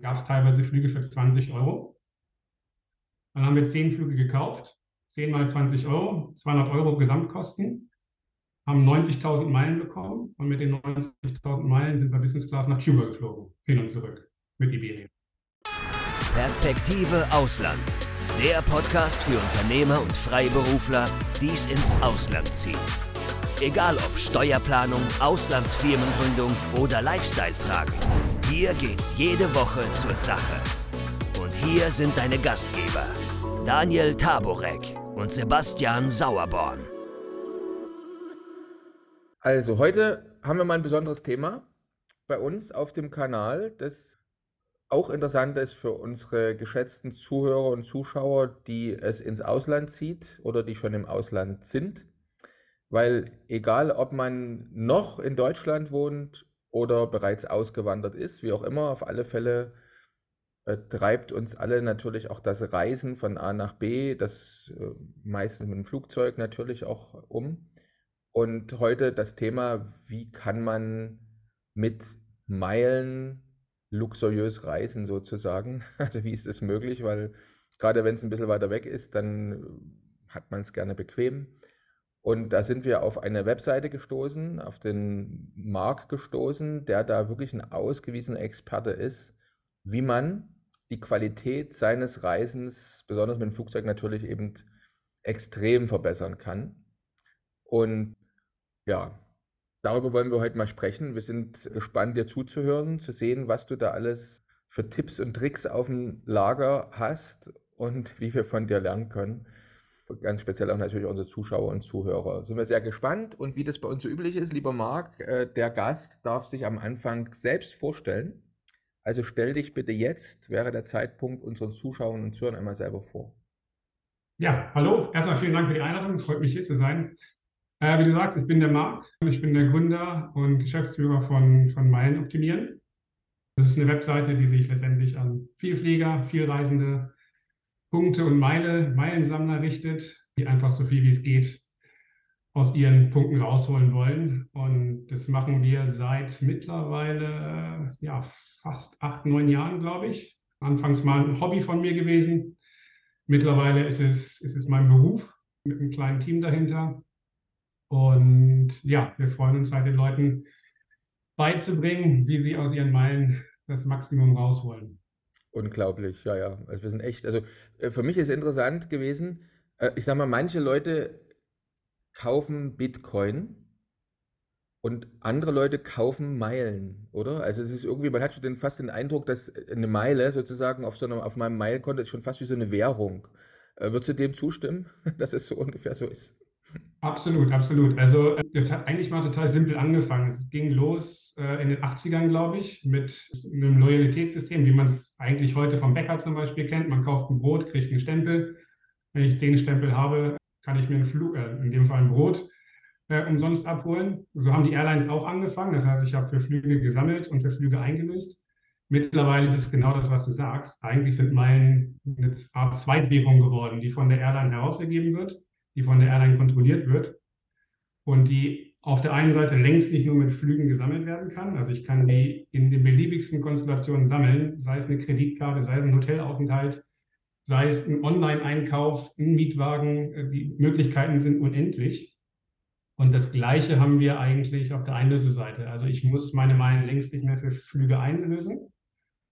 gab es teilweise Flüge für 20 Euro. Dann haben wir 10 Flüge gekauft, 10 mal 20 Euro, 200 Euro Gesamtkosten, haben 90.000 Meilen bekommen und mit den 90.000 Meilen sind wir Business Class nach Cuba geflogen, hin und zurück mit Iberia. Perspektive Ausland. Der Podcast für Unternehmer und Freiberufler, die es ins Ausland zieht. Egal ob Steuerplanung, Auslandsfirmengründung oder Lifestyle-Fragen. Hier geht's jede Woche zur Sache. Und hier sind deine Gastgeber, Daniel Taborek und Sebastian Sauerborn. Also, heute haben wir mal ein besonderes Thema bei uns auf dem Kanal, das auch interessant ist für unsere geschätzten Zuhörer und Zuschauer, die es ins Ausland zieht oder die schon im Ausland sind. Weil egal, ob man noch in Deutschland wohnt oder bereits ausgewandert ist, wie auch immer, auf alle Fälle äh, treibt uns alle natürlich auch das Reisen von A nach B, das äh, meistens mit dem Flugzeug natürlich auch um. Und heute das Thema, wie kann man mit Meilen luxuriös reisen sozusagen? Also wie ist es möglich? Weil gerade wenn es ein bisschen weiter weg ist, dann hat man es gerne bequem. Und da sind wir auf eine Webseite gestoßen, auf den Marc gestoßen, der da wirklich ein ausgewiesener Experte ist, wie man die Qualität seines Reisens, besonders mit dem Flugzeug natürlich eben extrem verbessern kann. Und ja, darüber wollen wir heute mal sprechen. Wir sind gespannt, dir zuzuhören, zu sehen, was du da alles für Tipps und Tricks auf dem Lager hast und wie wir von dir lernen können ganz speziell auch natürlich unsere Zuschauer und Zuhörer. Sind wir sehr gespannt und wie das bei uns so üblich ist, lieber Marc, äh, der Gast darf sich am Anfang selbst vorstellen. Also stell dich bitte jetzt, wäre der Zeitpunkt, unseren Zuschauern und Zuhörern einmal selber vor. Ja, hallo. Erstmal vielen Dank für die Einladung. Freut mich hier zu sein. Äh, wie du sagst, ich bin der Marc. Ich bin der Gründer und Geschäftsführer von, von Meilen Optimieren. Das ist eine Webseite, die sich letztendlich an Vielflieger, Vielreisende Punkte und Meile, Meilensammler richtet, die einfach so viel wie es geht aus ihren Punkten rausholen wollen. Und das machen wir seit mittlerweile ja, fast acht, neun Jahren, glaube ich. Anfangs mal ein Hobby von mir gewesen. Mittlerweile ist es, ist es mein Beruf mit einem kleinen Team dahinter. Und ja, wir freuen uns halt den Leuten beizubringen, wie sie aus ihren Meilen das Maximum rausholen. Unglaublich, ja, ja. Also wir sind echt, also äh, für mich ist interessant gewesen, äh, ich sag mal, manche Leute kaufen Bitcoin und andere Leute kaufen Meilen, oder? Also es ist irgendwie, man hat schon den, fast den Eindruck, dass eine Meile sozusagen auf so einem, auf meinem Meilenkonto ist schon fast wie so eine Währung. Äh, würdest du dem zustimmen, dass es so ungefähr so ist? Absolut, absolut. Also das hat eigentlich mal total simpel angefangen. Es ging los äh, in den 80ern, glaube ich, mit einem Loyalitätssystem, wie man es eigentlich heute vom Bäcker zum Beispiel kennt. Man kauft ein Brot, kriegt einen Stempel. Wenn ich zehn Stempel habe, kann ich mir einen Flug, äh, in dem Fall ein Brot, äh, umsonst abholen. So haben die Airlines auch angefangen. Das heißt, ich habe für Flüge gesammelt und für Flüge eingelöst. Mittlerweile ist es genau das, was du sagst. Eigentlich sind Meilen eine Art Zweitwährung geworden, die von der Airline herausgegeben wird die von der Airline kontrolliert wird und die auf der einen Seite längst nicht nur mit Flügen gesammelt werden kann. Also ich kann die in den beliebigsten Konstellationen sammeln, sei es eine Kreditkarte, sei es ein Hotelaufenthalt, sei es ein Online-Einkauf, ein Mietwagen. Die Möglichkeiten sind unendlich. Und das Gleiche haben wir eigentlich auf der Einlöseseite. Also ich muss meine Meilen längst nicht mehr für Flüge einlösen.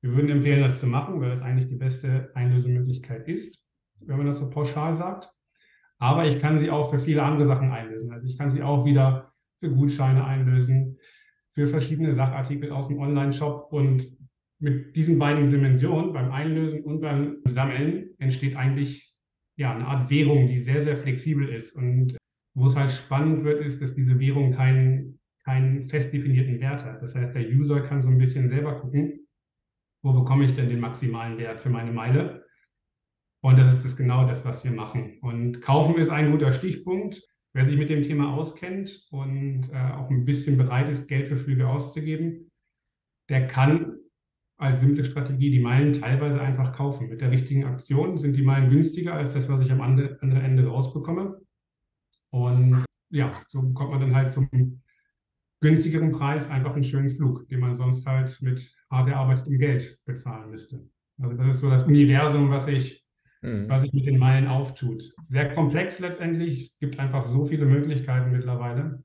Wir würden empfehlen, das zu machen, weil das eigentlich die beste Einlösemöglichkeit ist, wenn man das so pauschal sagt. Aber ich kann sie auch für viele andere Sachen einlösen. Also ich kann sie auch wieder für Gutscheine einlösen, für verschiedene Sachartikel aus dem Online-Shop. Und mit diesen beiden Dimensionen, beim Einlösen und beim Sammeln, entsteht eigentlich ja, eine Art Währung, die sehr, sehr flexibel ist. Und wo es halt spannend wird, ist, dass diese Währung keinen, keinen fest definierten Wert hat. Das heißt, der User kann so ein bisschen selber gucken, wo bekomme ich denn den maximalen Wert für meine Meile und das ist das genau das, was wir machen. Und kaufen ist ein guter Stichpunkt. Wer sich mit dem Thema auskennt und äh, auch ein bisschen bereit ist, Geld für Flüge auszugeben, der kann als simple Strategie die Meilen teilweise einfach kaufen. Mit der richtigen Aktion sind die Meilen günstiger als das, was ich am anderen Ende rausbekomme. Und ja, so kommt man dann halt zum günstigeren Preis einfach einen schönen Flug, den man sonst halt mit hart erarbeitetem Geld bezahlen müsste. Also das ist so das Universum, was sich, mhm. was sich mit den Meilen auftut. Sehr komplex letztendlich. Es gibt einfach so viele Möglichkeiten mittlerweile,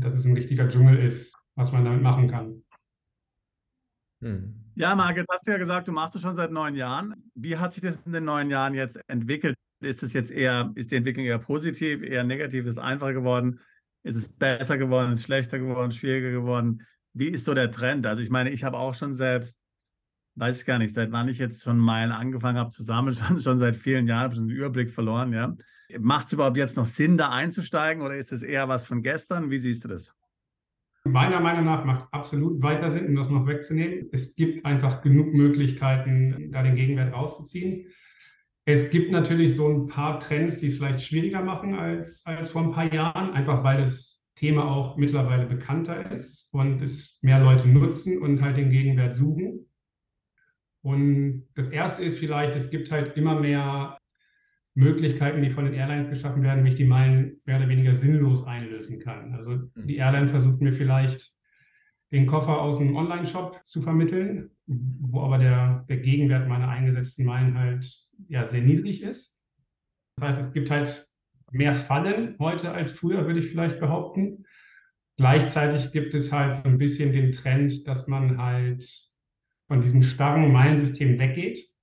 dass es ein richtiger Dschungel ist, was man damit machen kann. Mhm. Ja, Marc, jetzt hast du ja gesagt, du machst es schon seit neun Jahren. Wie hat sich das in den neun Jahren jetzt entwickelt? Ist es jetzt eher, ist die Entwicklung eher positiv, eher negativ, ist es einfacher geworden? Ist es besser geworden, ist es schlechter geworden, schwieriger geworden? Wie ist so der Trend? Also ich meine, ich habe auch schon selbst, weiß ich gar nicht, seit wann ich jetzt schon Meilen angefangen habe zu sammeln, schon, schon seit vielen Jahren, habe schon den Überblick verloren, ja. Macht es überhaupt jetzt noch Sinn, da einzusteigen oder ist es eher was von gestern? Wie siehst du das? Meiner Meinung nach macht es absolut weiter Sinn, um das noch wegzunehmen. Es gibt einfach genug Möglichkeiten, da den Gegenwert rauszuziehen. Es gibt natürlich so ein paar Trends, die es vielleicht schwieriger machen als, als vor ein paar Jahren, einfach weil das Thema auch mittlerweile bekannter ist und es mehr Leute nutzen und halt den Gegenwert suchen. Und das erste ist vielleicht, es gibt halt immer mehr Möglichkeiten, die von den Airlines geschaffen werden, wie ich die Meilen mehr oder weniger sinnlos einlösen kann. Also mhm. die Airline versucht mir vielleicht den Koffer aus einem Online-Shop zu vermitteln, wo aber der, der Gegenwert meiner eingesetzten Meilen halt ja sehr niedrig ist. Das heißt, es gibt halt mehr Fallen heute als früher, würde ich vielleicht behaupten. Gleichzeitig gibt es halt so ein bisschen den Trend, dass man halt von diesem starren Meilensystem weggeht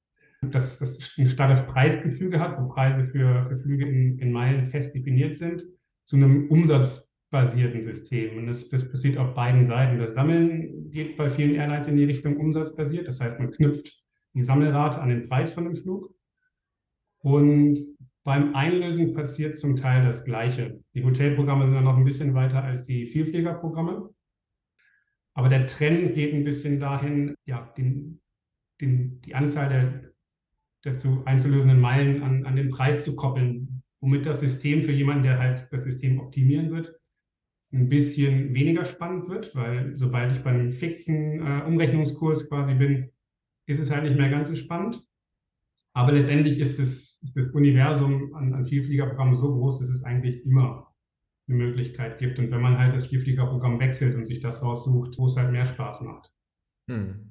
dass das ein starres Preisgefüge hat, wo Preise für, für Flüge in, in, Meilen fest definiert sind, zu einem umsatzbasierten System. Und das, das passiert auf beiden Seiten. Das Sammeln geht bei vielen Airlines in die Richtung umsatzbasiert. Das heißt, man knüpft die Sammelrate an den Preis von dem Flug. Und beim Einlösen passiert zum Teil das Gleiche. Die Hotelprogramme sind dann noch ein bisschen weiter als die Vielfliegerprogramme. Aber der Trend geht ein bisschen dahin, ja, den, den, die Anzahl der dazu einzulösenden Meilen an, an den Preis zu koppeln, womit das System für jemanden, der halt das System optimieren wird, ein bisschen weniger spannend wird, weil sobald ich bei einem fixen äh, Umrechnungskurs quasi bin, ist es halt nicht mehr ganz so spannend. Aber letztendlich ist, es, ist das Universum an, an Vielfliegerprogrammen so groß, dass es eigentlich immer eine Möglichkeit gibt. Und wenn man halt das Vielfliegerprogramm wechselt und sich das raussucht, wo es halt mehr Spaß macht. Hm.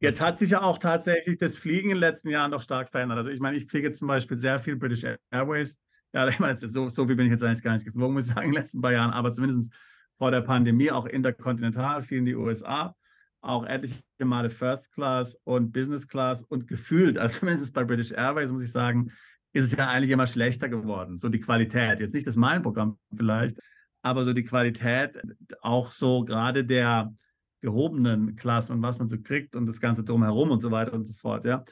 Jetzt hat sich ja auch tatsächlich das Fliegen in den letzten Jahren doch stark verändert. Also ich meine, ich fliege zum Beispiel sehr viel British Airways. Ja, ich meine, so, so viel bin ich jetzt eigentlich gar nicht geflogen, muss ich sagen, in den letzten paar Jahren, aber zumindest vor der Pandemie auch interkontinental, viel in die USA, auch etliche Male First Class und Business Class und gefühlt, also zumindest bei British Airways, muss ich sagen, ist es ja eigentlich immer schlechter geworden. So die Qualität, jetzt nicht das Meilenprogramm vielleicht, aber so die Qualität, auch so gerade der, gehobenen Klasse und was man so kriegt und das Ganze drumherum und so weiter und so fort, ja.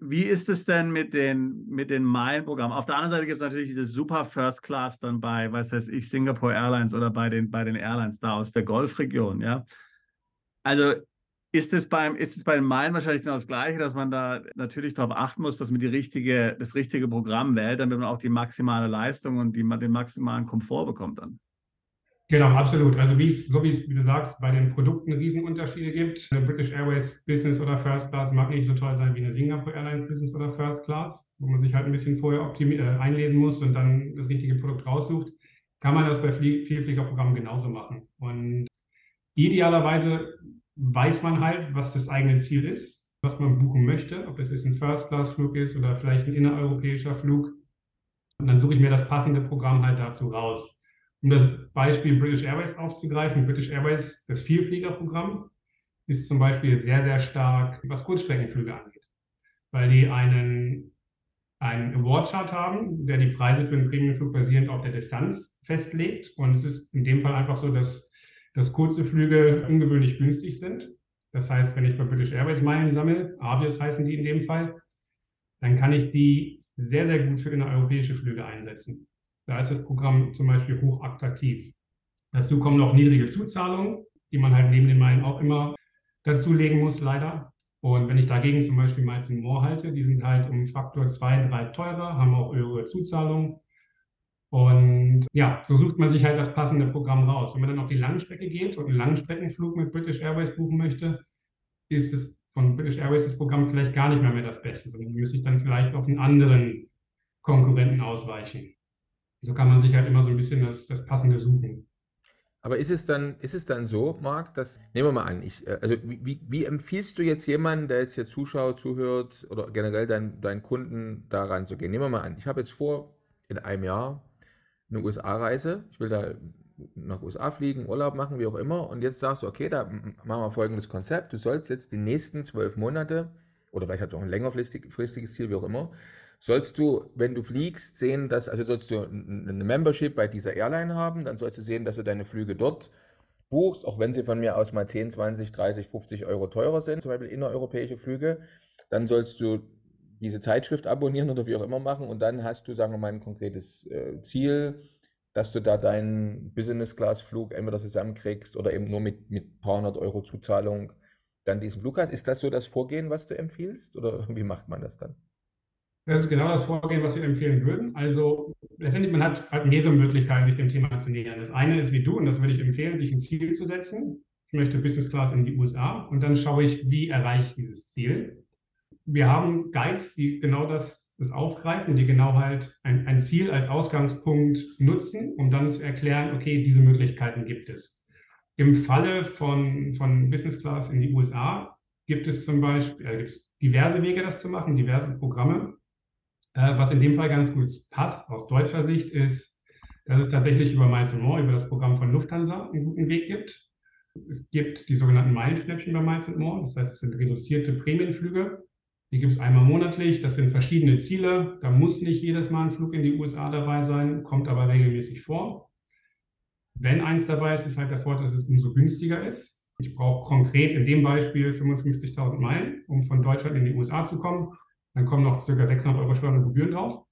Wie ist es denn mit den, mit den Meilenprogrammen? Auf der anderen Seite gibt es natürlich diese super First Class dann bei, was weiß ich, Singapore Airlines oder bei den, bei den Airlines da aus der Golfregion, ja. Also ist es, beim, ist es bei den Meilen wahrscheinlich genau das Gleiche, dass man da natürlich darauf achten muss, dass man die richtige, das richtige Programm wählt, damit man auch die maximale Leistung und die, den maximalen Komfort bekommt dann? Genau, absolut. Also wie es, so wie es, wie du sagst, bei den Produkten Riesenunterschiede gibt. Eine British Airways Business oder First Class mag nicht so toll sein wie eine Singapore Airlines Business oder First Class, wo man sich halt ein bisschen vorher äh, einlesen muss und dann das richtige Produkt raussucht. Kann man das bei Flie Vielfliegerprogrammen genauso machen. Und idealerweise weiß man halt, was das eigene Ziel ist, was man buchen möchte, ob es jetzt ein First-Class-Flug ist oder vielleicht ein innereuropäischer Flug. Und dann suche ich mir das passende Programm halt dazu raus. Um das Beispiel British Airways aufzugreifen, British Airways, das Vielfliegerprogramm, ist zum Beispiel sehr, sehr stark, was Kurzstreckenflüge angeht, weil die einen, einen Award-Chart haben, der die Preise für einen Premiumflug basierend auf der Distanz festlegt. Und es ist in dem Fall einfach so, dass, dass kurze Flüge ungewöhnlich günstig sind. Das heißt, wenn ich bei British Airways Meilen sammle, Avios heißen die in dem Fall, dann kann ich die sehr, sehr gut für innereuropäische Flüge einsetzen. Da ist das Programm zum Beispiel hochattraktiv. Dazu kommen noch niedrige Zuzahlungen, die man halt neben den Meilen auch immer dazulegen muss, leider. Und wenn ich dagegen zum Beispiel Miles More halte, die sind halt um Faktor 2, 3 teurer, haben auch höhere Zuzahlungen. Und ja, so sucht man sich halt das passende Programm raus. Wenn man dann auf die Langstrecke geht und einen Langstreckenflug mit British Airways buchen möchte, ist es von British Airways das Programm vielleicht gar nicht mehr, mehr das Beste, sondern müsste ich dann vielleicht auf einen anderen Konkurrenten ausweichen so kann man sich halt immer so ein bisschen das, das Passende suchen. Aber ist es dann, ist es dann so, Marc, dass, nehmen wir mal an, ich, äh, also wie, wie empfiehlst du jetzt jemanden, der jetzt hier zuschaut, zuhört oder generell deinen dein Kunden daran zu gehen? Nehmen wir mal an, ich habe jetzt vor, in einem Jahr eine USA-Reise, ich will da nach USA fliegen, Urlaub machen, wie auch immer, und jetzt sagst du, okay, da machen wir folgendes Konzept, du sollst jetzt die nächsten zwölf Monate, oder vielleicht hast auch ein längerfristiges Ziel, wie auch immer, sollst du, wenn du fliegst, sehen, dass, also sollst du eine Membership bei dieser Airline haben, dann sollst du sehen, dass du deine Flüge dort buchst, auch wenn sie von mir aus mal 10, 20, 30, 50 Euro teurer sind, zum Beispiel innereuropäische Flüge, dann sollst du diese Zeitschrift abonnieren oder wie auch immer machen und dann hast du, sagen wir mal, ein konkretes äh, Ziel, dass du da deinen Business-Class-Flug entweder zusammenkriegst oder eben nur mit, mit ein paar hundert Euro Zuzahlung dann diesen Flug hast. Ist das so das Vorgehen, was du empfiehlst oder wie macht man das dann? Das ist genau das Vorgehen, was wir empfehlen würden. Also letztendlich, man hat halt mehrere Möglichkeiten, sich dem Thema zu nähern. Das eine ist wie du, und das würde ich empfehlen, sich ein Ziel zu setzen. Ich möchte Business Class in die USA und dann schaue ich, wie erreiche ich dieses Ziel. Wir haben Guides, die genau das, das aufgreifen, die genau halt ein, ein Ziel als Ausgangspunkt nutzen, um dann zu erklären, okay, diese Möglichkeiten gibt es. Im Falle von, von Business Class in die USA gibt es zum Beispiel äh, gibt es diverse Wege, das zu machen, diverse Programme. Äh, was in dem Fall ganz gut passt aus deutscher Sicht ist, dass es tatsächlich über Miles More, über das Programm von Lufthansa, einen guten Weg gibt. Es gibt die sogenannten Meilenschnäppchen bei Miles More, das heißt, es sind reduzierte Prämienflüge. Die gibt es einmal monatlich, das sind verschiedene Ziele. Da muss nicht jedes Mal ein Flug in die USA dabei sein, kommt aber regelmäßig vor. Wenn eins dabei ist, ist halt der Vorteil, dass es umso günstiger ist. Ich brauche konkret in dem Beispiel 55.000 Meilen, um von Deutschland in die USA zu kommen. Dann kommen noch ca. 600 Euro Steuern und Gebühren drauf.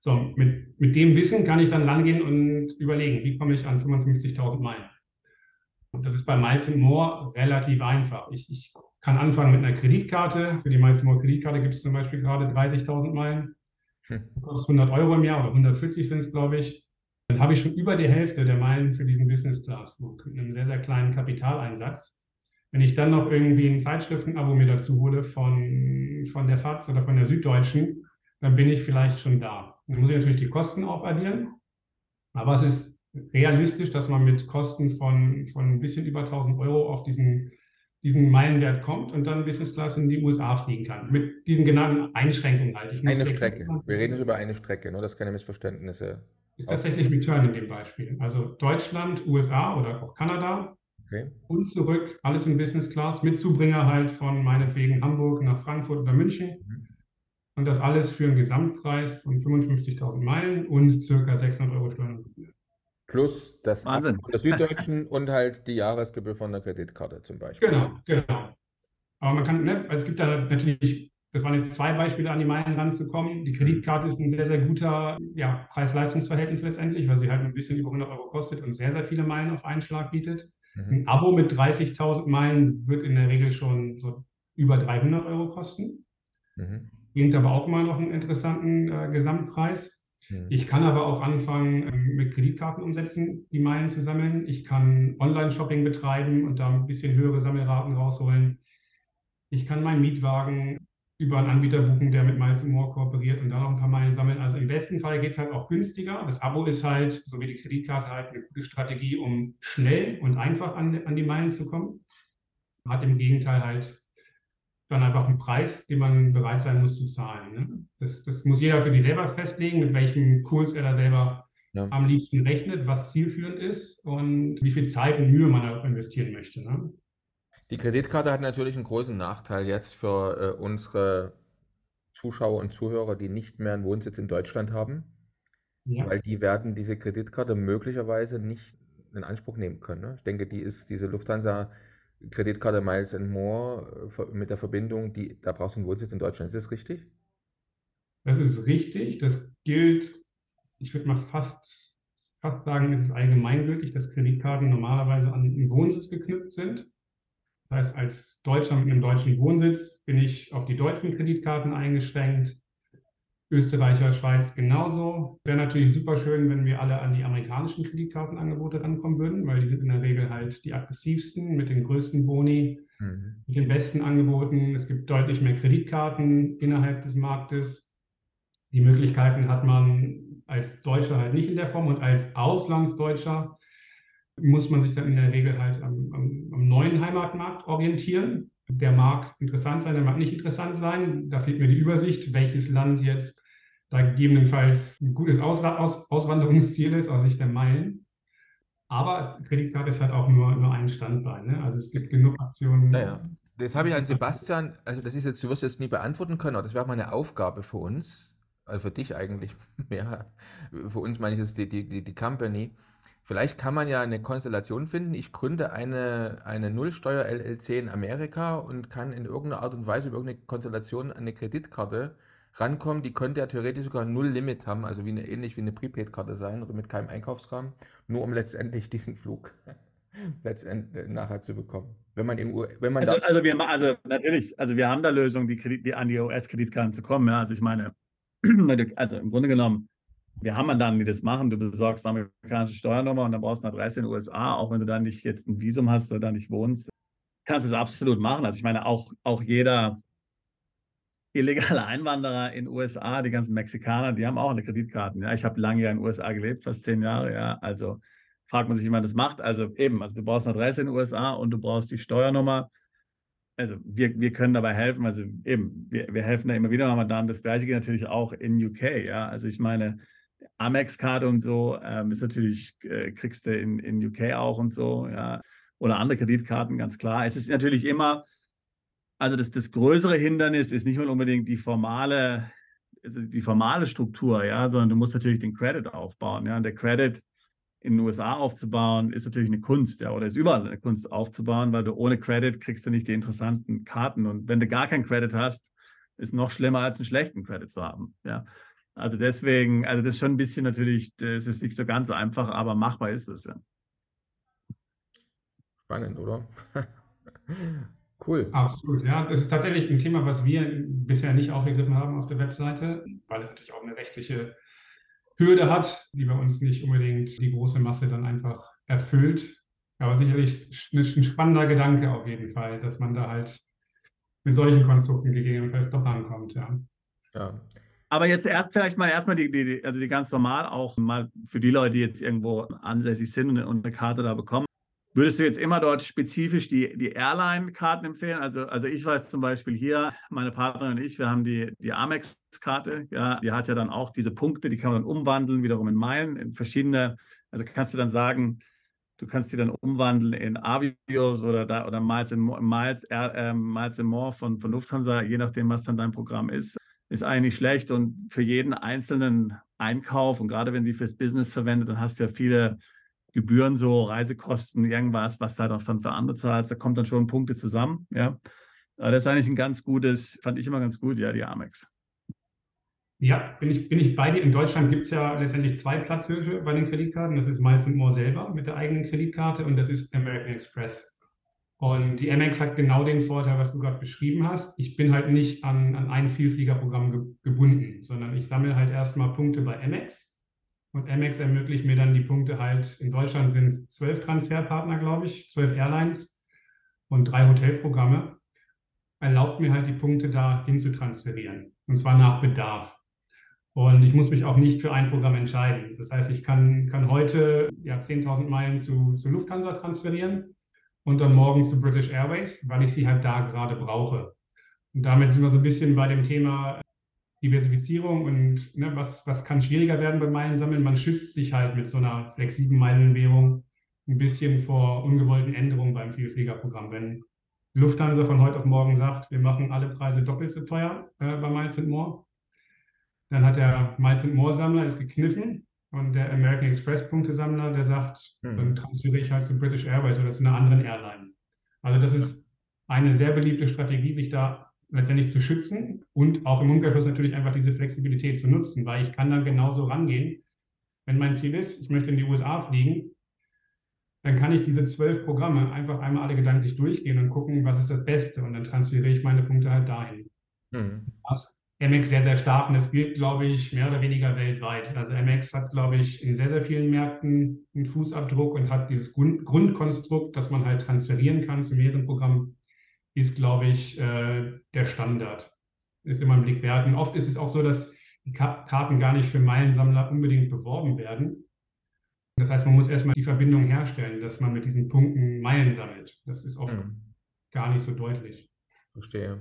So, mit, mit dem Wissen kann ich dann rangehen und überlegen, wie komme ich an 55.000 Meilen. Und das ist bei Miles More relativ einfach. Ich, ich, kann anfangen mit einer Kreditkarte. Für die Miles More Kreditkarte gibt es zum Beispiel gerade 30.000 Meilen. Hm. Kostet 100 Euro im Jahr oder 140 sind es, glaube ich. Dann habe ich schon über die Hälfte der Meilen für diesen Business Class Flug mit einem sehr, sehr kleinen Kapitaleinsatz. Wenn ich dann noch irgendwie ein Zeitschriftenabo mir dazu hole von, von der FAZ oder von der Süddeutschen, dann bin ich vielleicht schon da. Dann muss ich natürlich die Kosten auch addieren. Aber es ist realistisch, dass man mit Kosten von, von ein bisschen über 1000 Euro auf diesen, diesen Meilenwert kommt und dann Business Class in die USA fliegen kann. Mit diesen genannten Einschränkungen halt. eine Strecke. Wir reden jetzt über eine Strecke, nur dass keine Missverständnisse. Ist tatsächlich Return in dem Beispiel. Also Deutschland, USA oder auch Kanada Okay. Und zurück, alles in Business Class, mit Zubringer halt von meinetwegen Hamburg nach Frankfurt oder München. Mhm. Und das alles für einen Gesamtpreis von 55.000 Meilen und circa 600 Euro Steuern Plus das Wahnsinn. der Süddeutschen und halt die Jahresgebühr von der Kreditkarte zum Beispiel. Genau, genau. Aber man kann, ne, also es gibt da natürlich, das waren jetzt zwei Beispiele, an die Meilen ranzukommen. Die Kreditkarte ist ein sehr, sehr guter ja, Preis-Leistungs-Verhältnis letztendlich, weil sie halt ein bisschen über 100 Euro kostet und sehr, sehr viele Meilen auf einen Schlag bietet. Mhm. Ein Abo mit 30.000 Meilen wird in der Regel schon so über 300 Euro kosten. Mhm. Bringt aber auch immer noch einen interessanten äh, Gesamtpreis. Mhm. Ich kann aber auch anfangen, ähm, mit Kreditkarten umsetzen, die Meilen zu sammeln. Ich kann Online-Shopping betreiben und da ein bisschen höhere Sammelraten rausholen. Ich kann meinen Mietwagen über einen Anbieter buchen, der mit Miles More kooperiert und da noch ein paar Meilen sammeln. Also im besten Fall geht es halt auch günstiger. Das Abo ist halt, so wie die Kreditkarte, halt eine gute Strategie, um schnell und einfach an, an die Meilen zu kommen. Hat im Gegenteil halt dann einfach einen Preis, den man bereit sein muss zu zahlen. Ne? Das, das muss jeder für sich selber festlegen, mit welchem Kurs er da selber ja. am liebsten rechnet, was zielführend ist und wie viel Zeit und Mühe man da investieren möchte. Ne? Die Kreditkarte hat natürlich einen großen Nachteil jetzt für äh, unsere Zuschauer und Zuhörer, die nicht mehr einen Wohnsitz in Deutschland haben, ja. weil die werden diese Kreditkarte möglicherweise nicht in Anspruch nehmen können. Ne? Ich denke, die ist diese Lufthansa Kreditkarte Miles and More äh, mit der Verbindung, die, da brauchst du einen Wohnsitz in Deutschland. Ist das richtig? Das ist richtig. Das gilt, ich würde mal fast, fast sagen, es ist allgemeingültig, dass Kreditkarten normalerweise an den Wohnsitz geknüpft sind. Das heißt, als Deutscher mit einem deutschen Wohnsitz bin ich auf die deutschen Kreditkarten eingeschränkt. Österreicher, Schweiz genauso. Wäre natürlich super schön, wenn wir alle an die amerikanischen Kreditkartenangebote rankommen würden, weil die sind in der Regel halt die aggressivsten mit den größten Boni, mhm. mit den besten Angeboten. Es gibt deutlich mehr Kreditkarten innerhalb des Marktes. Die Möglichkeiten hat man als Deutscher halt nicht in der Form und als Auslandsdeutscher muss man sich dann in der Regel halt am, am, am neuen Heimatmarkt orientieren. Der mag interessant sein, der mag nicht interessant sein. Da fehlt mir die Übersicht, welches Land jetzt da gegebenenfalls ein gutes Ausra Aus Auswanderungsziel ist aus Sicht der Meilen. Aber Kreditkarte ist halt auch nur, nur ein Standbein. Ne? Also es gibt genug Aktionen. Naja, das habe ich an Sebastian, also das ist jetzt, du wirst jetzt nie beantworten können, aber das wäre mal eine Aufgabe für uns, also für dich eigentlich mehr, für uns meine ich das die, die, die, Company. Vielleicht kann man ja eine Konstellation finden. Ich gründe eine, eine Nullsteuer-LLC in Amerika und kann in irgendeiner Art und Weise über irgendeine Konstellation eine Kreditkarte rankommen. Die könnte ja theoretisch sogar null Limit haben, also wie eine, ähnlich wie eine Prepaid-Karte sein oder mit keinem Einkaufsrahmen, nur um letztendlich diesen Flug letztendlich nachher zu bekommen. Wenn man im wenn man also, also wir also natürlich, also wir haben da Lösungen, die, Kredit, die an die US-Kreditkarten zu kommen. Ja. Also ich meine, also im Grunde genommen, wir haben dann, die das machen. Du besorgst eine amerikanische Steuernummer und dann brauchst du eine Adresse in den USA, auch wenn du dann nicht jetzt ein Visum hast oder da nicht wohnst, kannst du es absolut machen. Also ich meine, auch, auch jeder illegale Einwanderer in USA, die ganzen Mexikaner, die haben auch eine Kreditkarten. Ja, ich habe lange ja in den USA gelebt, fast zehn Jahre. Ja, also fragt man sich, wie man das macht. Also eben, also du brauchst eine Adresse in den USA und du brauchst die Steuernummer. Also wir, wir können dabei helfen. Also eben, wir, wir helfen da immer wieder dann. Das gleiche geht natürlich auch in UK. Ja, also ich meine, Amex-Karte und so ähm, ist natürlich, äh, kriegst du in, in UK auch und so. Ja, oder andere Kreditkarten, ganz klar. Es ist natürlich immer, also das, das größere Hindernis ist nicht mal unbedingt die formale, also die formale Struktur, ja, sondern du musst natürlich den Credit aufbauen. Ja, und der Credit in den USA aufzubauen, ist natürlich eine Kunst, ja, oder ist überall eine Kunst aufzubauen, weil du ohne Credit kriegst du nicht die interessanten Karten. Und wenn du gar keinen Credit hast, ist noch schlimmer als einen schlechten Credit zu haben. Ja. Also deswegen, also das ist schon ein bisschen natürlich, das ist nicht so ganz einfach, aber machbar ist es ja. Spannend, oder? cool. Absolut, ja. Das ist tatsächlich ein Thema, was wir bisher nicht aufgegriffen haben auf der Webseite, weil es natürlich auch eine rechtliche Hürde hat, die bei uns nicht unbedingt die große Masse dann einfach erfüllt. Aber sicherlich ein spannender Gedanke auf jeden Fall, dass man da halt mit solchen Konstrukten gegebenenfalls doch rankommt, ja. Ja. Aber jetzt erst vielleicht mal erstmal die, die, also die ganz normal auch mal für die Leute, die jetzt irgendwo ansässig sind und eine Karte da bekommen. Würdest du jetzt immer dort spezifisch die, die Airline-Karten empfehlen? Also, also ich weiß zum Beispiel hier, meine Partnerin und ich, wir haben die, die Amex-Karte, ja, die hat ja dann auch diese Punkte, die kann man dann umwandeln, wiederum in Meilen, in verschiedene, also kannst du dann sagen, du kannst die dann umwandeln in Avios oder, da, oder Miles, in, Miles, äh, Miles in More von, von Lufthansa, je nachdem, was dann dein Programm ist, ist eigentlich schlecht und für jeden einzelnen Einkauf und gerade wenn die fürs Business verwendet, dann hast du ja viele Gebühren, so Reisekosten, irgendwas, was da dann für andere zahlst, da kommt dann schon Punkte zusammen, ja. Aber das ist eigentlich ein ganz gutes, fand ich immer ganz gut, ja, die Amex. Ja, bin ich, bin ich bei dir. In Deutschland gibt es ja letztendlich zwei Platzhöfe bei den Kreditkarten. Das ist Miles More selber mit der eigenen Kreditkarte und das ist American Express. Und die Amex hat genau den Vorteil, was du gerade beschrieben hast. Ich bin halt nicht an, an ein Vielfliegerprogramm ge gebunden, sondern ich sammle halt erstmal Punkte bei Amex und Amex ermöglicht mir dann die Punkte halt, in Deutschland sind es zwölf Transferpartner, glaube ich, zwölf Airlines und drei Hotelprogramme, erlaubt mir halt die Punkte da hin zu transferieren. Und zwar nach Bedarf. Und ich muss mich auch nicht für ein Programm entscheiden. Das heißt, ich kann, kann heute ja, 10.000 Meilen zu, zu Lufthansa transferieren und dann morgen zu British Airways, weil ich sie halt da gerade brauche. Und damit sind wir so ein bisschen bei dem Thema Diversifizierung und ne, was, was kann schwieriger werden beim Meilensammeln? Man schützt sich halt mit so einer flexiblen Meilenwährung ein bisschen vor ungewollten Änderungen beim Vielfliegerprogramm. Wenn Lufthansa von heute auf morgen sagt, wir machen alle Preise doppelt so teuer äh, bei Miles More, dann hat der Miles More Sammler es gekniffen und der American Express Punktesammler, der sagt, mhm. dann transferiere ich halt zu British Airways oder zu einer anderen Airline. Also das ist eine sehr beliebte Strategie, sich da letztendlich zu schützen und auch im Umkehrschluss natürlich einfach diese Flexibilität zu nutzen, weil ich kann dann genauso rangehen. Wenn mein Ziel ist, ich möchte in die USA fliegen, dann kann ich diese zwölf Programme einfach einmal alle gedanklich durchgehen und gucken, was ist das Beste und dann transferiere ich meine Punkte halt dahin. Mhm. Was Amex sehr, sehr stark und das gilt, glaube ich, mehr oder weniger weltweit. Also Amex hat, glaube ich, in sehr, sehr vielen Märkten einen Fußabdruck und hat dieses Grund Grundkonstrukt, dass man halt transferieren kann zu mehreren Programmen ist, glaube ich, äh, der Standard. Ist immer ein Blick wert. Und oft ist es auch so, dass die Karten gar nicht für Meilensammler unbedingt beworben werden. Das heißt, man muss erstmal die Verbindung herstellen, dass man mit diesen Punkten Meilen sammelt. Das ist oft mhm. gar nicht so deutlich. Verstehe.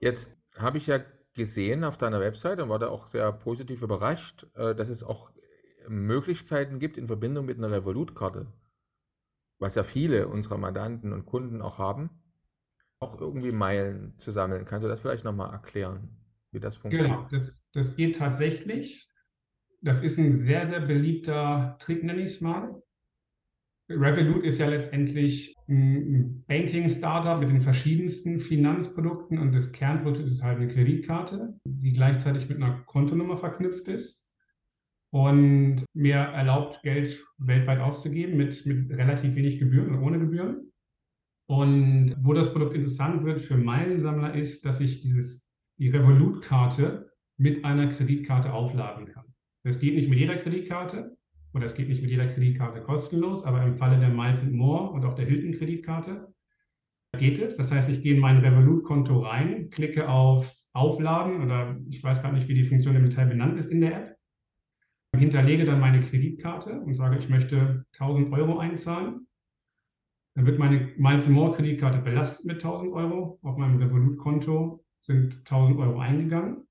Jetzt habe ich ja gesehen auf deiner Website und war da auch sehr positiv überrascht, äh, dass es auch Möglichkeiten gibt in Verbindung mit einer Revolut-Karte, was ja viele unserer Mandanten und Kunden auch haben, auch irgendwie Meilen zu sammeln. Kannst du das vielleicht nochmal erklären, wie das funktioniert? Genau, das, das geht tatsächlich. Das ist ein sehr, sehr beliebter Trick, nenne ich es mal. Revolut ist ja letztendlich ein Banking-Startup mit den verschiedensten Finanzprodukten und das Kernprodukt ist halt eine Kreditkarte, die gleichzeitig mit einer Kontonummer verknüpft ist und mir erlaubt, Geld weltweit auszugeben mit, mit relativ wenig Gebühren oder ohne Gebühren. Und wo das Produkt interessant wird für Meilensammler ist, dass ich dieses, die Revolut-Karte mit einer Kreditkarte aufladen kann. Das geht nicht mit jeder Kreditkarte oder es geht nicht mit jeder Kreditkarte kostenlos, aber im Falle der Miles More und auch der Hilton-Kreditkarte geht es. Das heißt, ich gehe in mein Revolut-Konto rein, klicke auf Aufladen oder ich weiß gar nicht, wie die Funktion im Detail benannt ist in der App, hinterlege dann meine Kreditkarte und sage, ich möchte 1000 Euro einzahlen. Dann wird meine Miles More Kreditkarte belastet mit 1000 Euro. Auf meinem Revolut-Konto sind 1000 Euro eingegangen.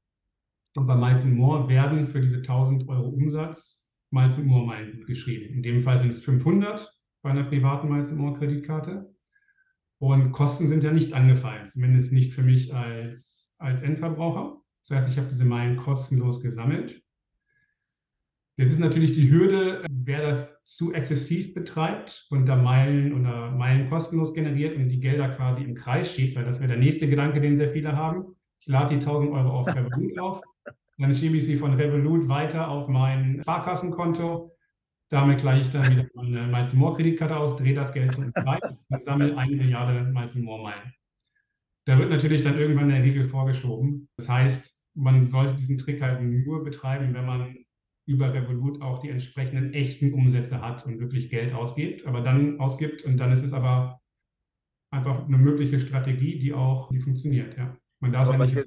Und bei Miles More werden für diese 1000 Euro Umsatz Miles More Meilen geschrieben. In dem Fall sind es 500 bei einer privaten Miles More Kreditkarte. Und Kosten sind ja nicht angefallen, zumindest nicht für mich als, als Endverbraucher. Das heißt, ich habe diese Meilen kostenlos gesammelt. Jetzt ist natürlich die Hürde, wer das zu exzessiv betreibt und da Meilen oder Meilen kostenlos generiert und die Gelder quasi im Kreis schiebt, weil das wäre der nächste Gedanke, den sehr viele haben. Ich lade die 1000 Euro auf Revolut auf, dann schiebe ich sie von Revolut weiter auf mein Sparkassenkonto. Damit gleiche ich dann wieder meine Miles More Kreditkarte aus, drehe das Geld zum Preis und sammle eine Milliarde Miles More Meilen. Da wird natürlich dann irgendwann der Riegel vorgeschoben. Das heißt, man sollte diesen Trick halt nur betreiben, wenn man über Revolut auch die entsprechenden echten Umsätze hat und wirklich Geld ausgibt, aber dann ausgibt und dann ist es aber einfach eine mögliche Strategie, die auch die funktioniert. Ja. Man darf ja nicht.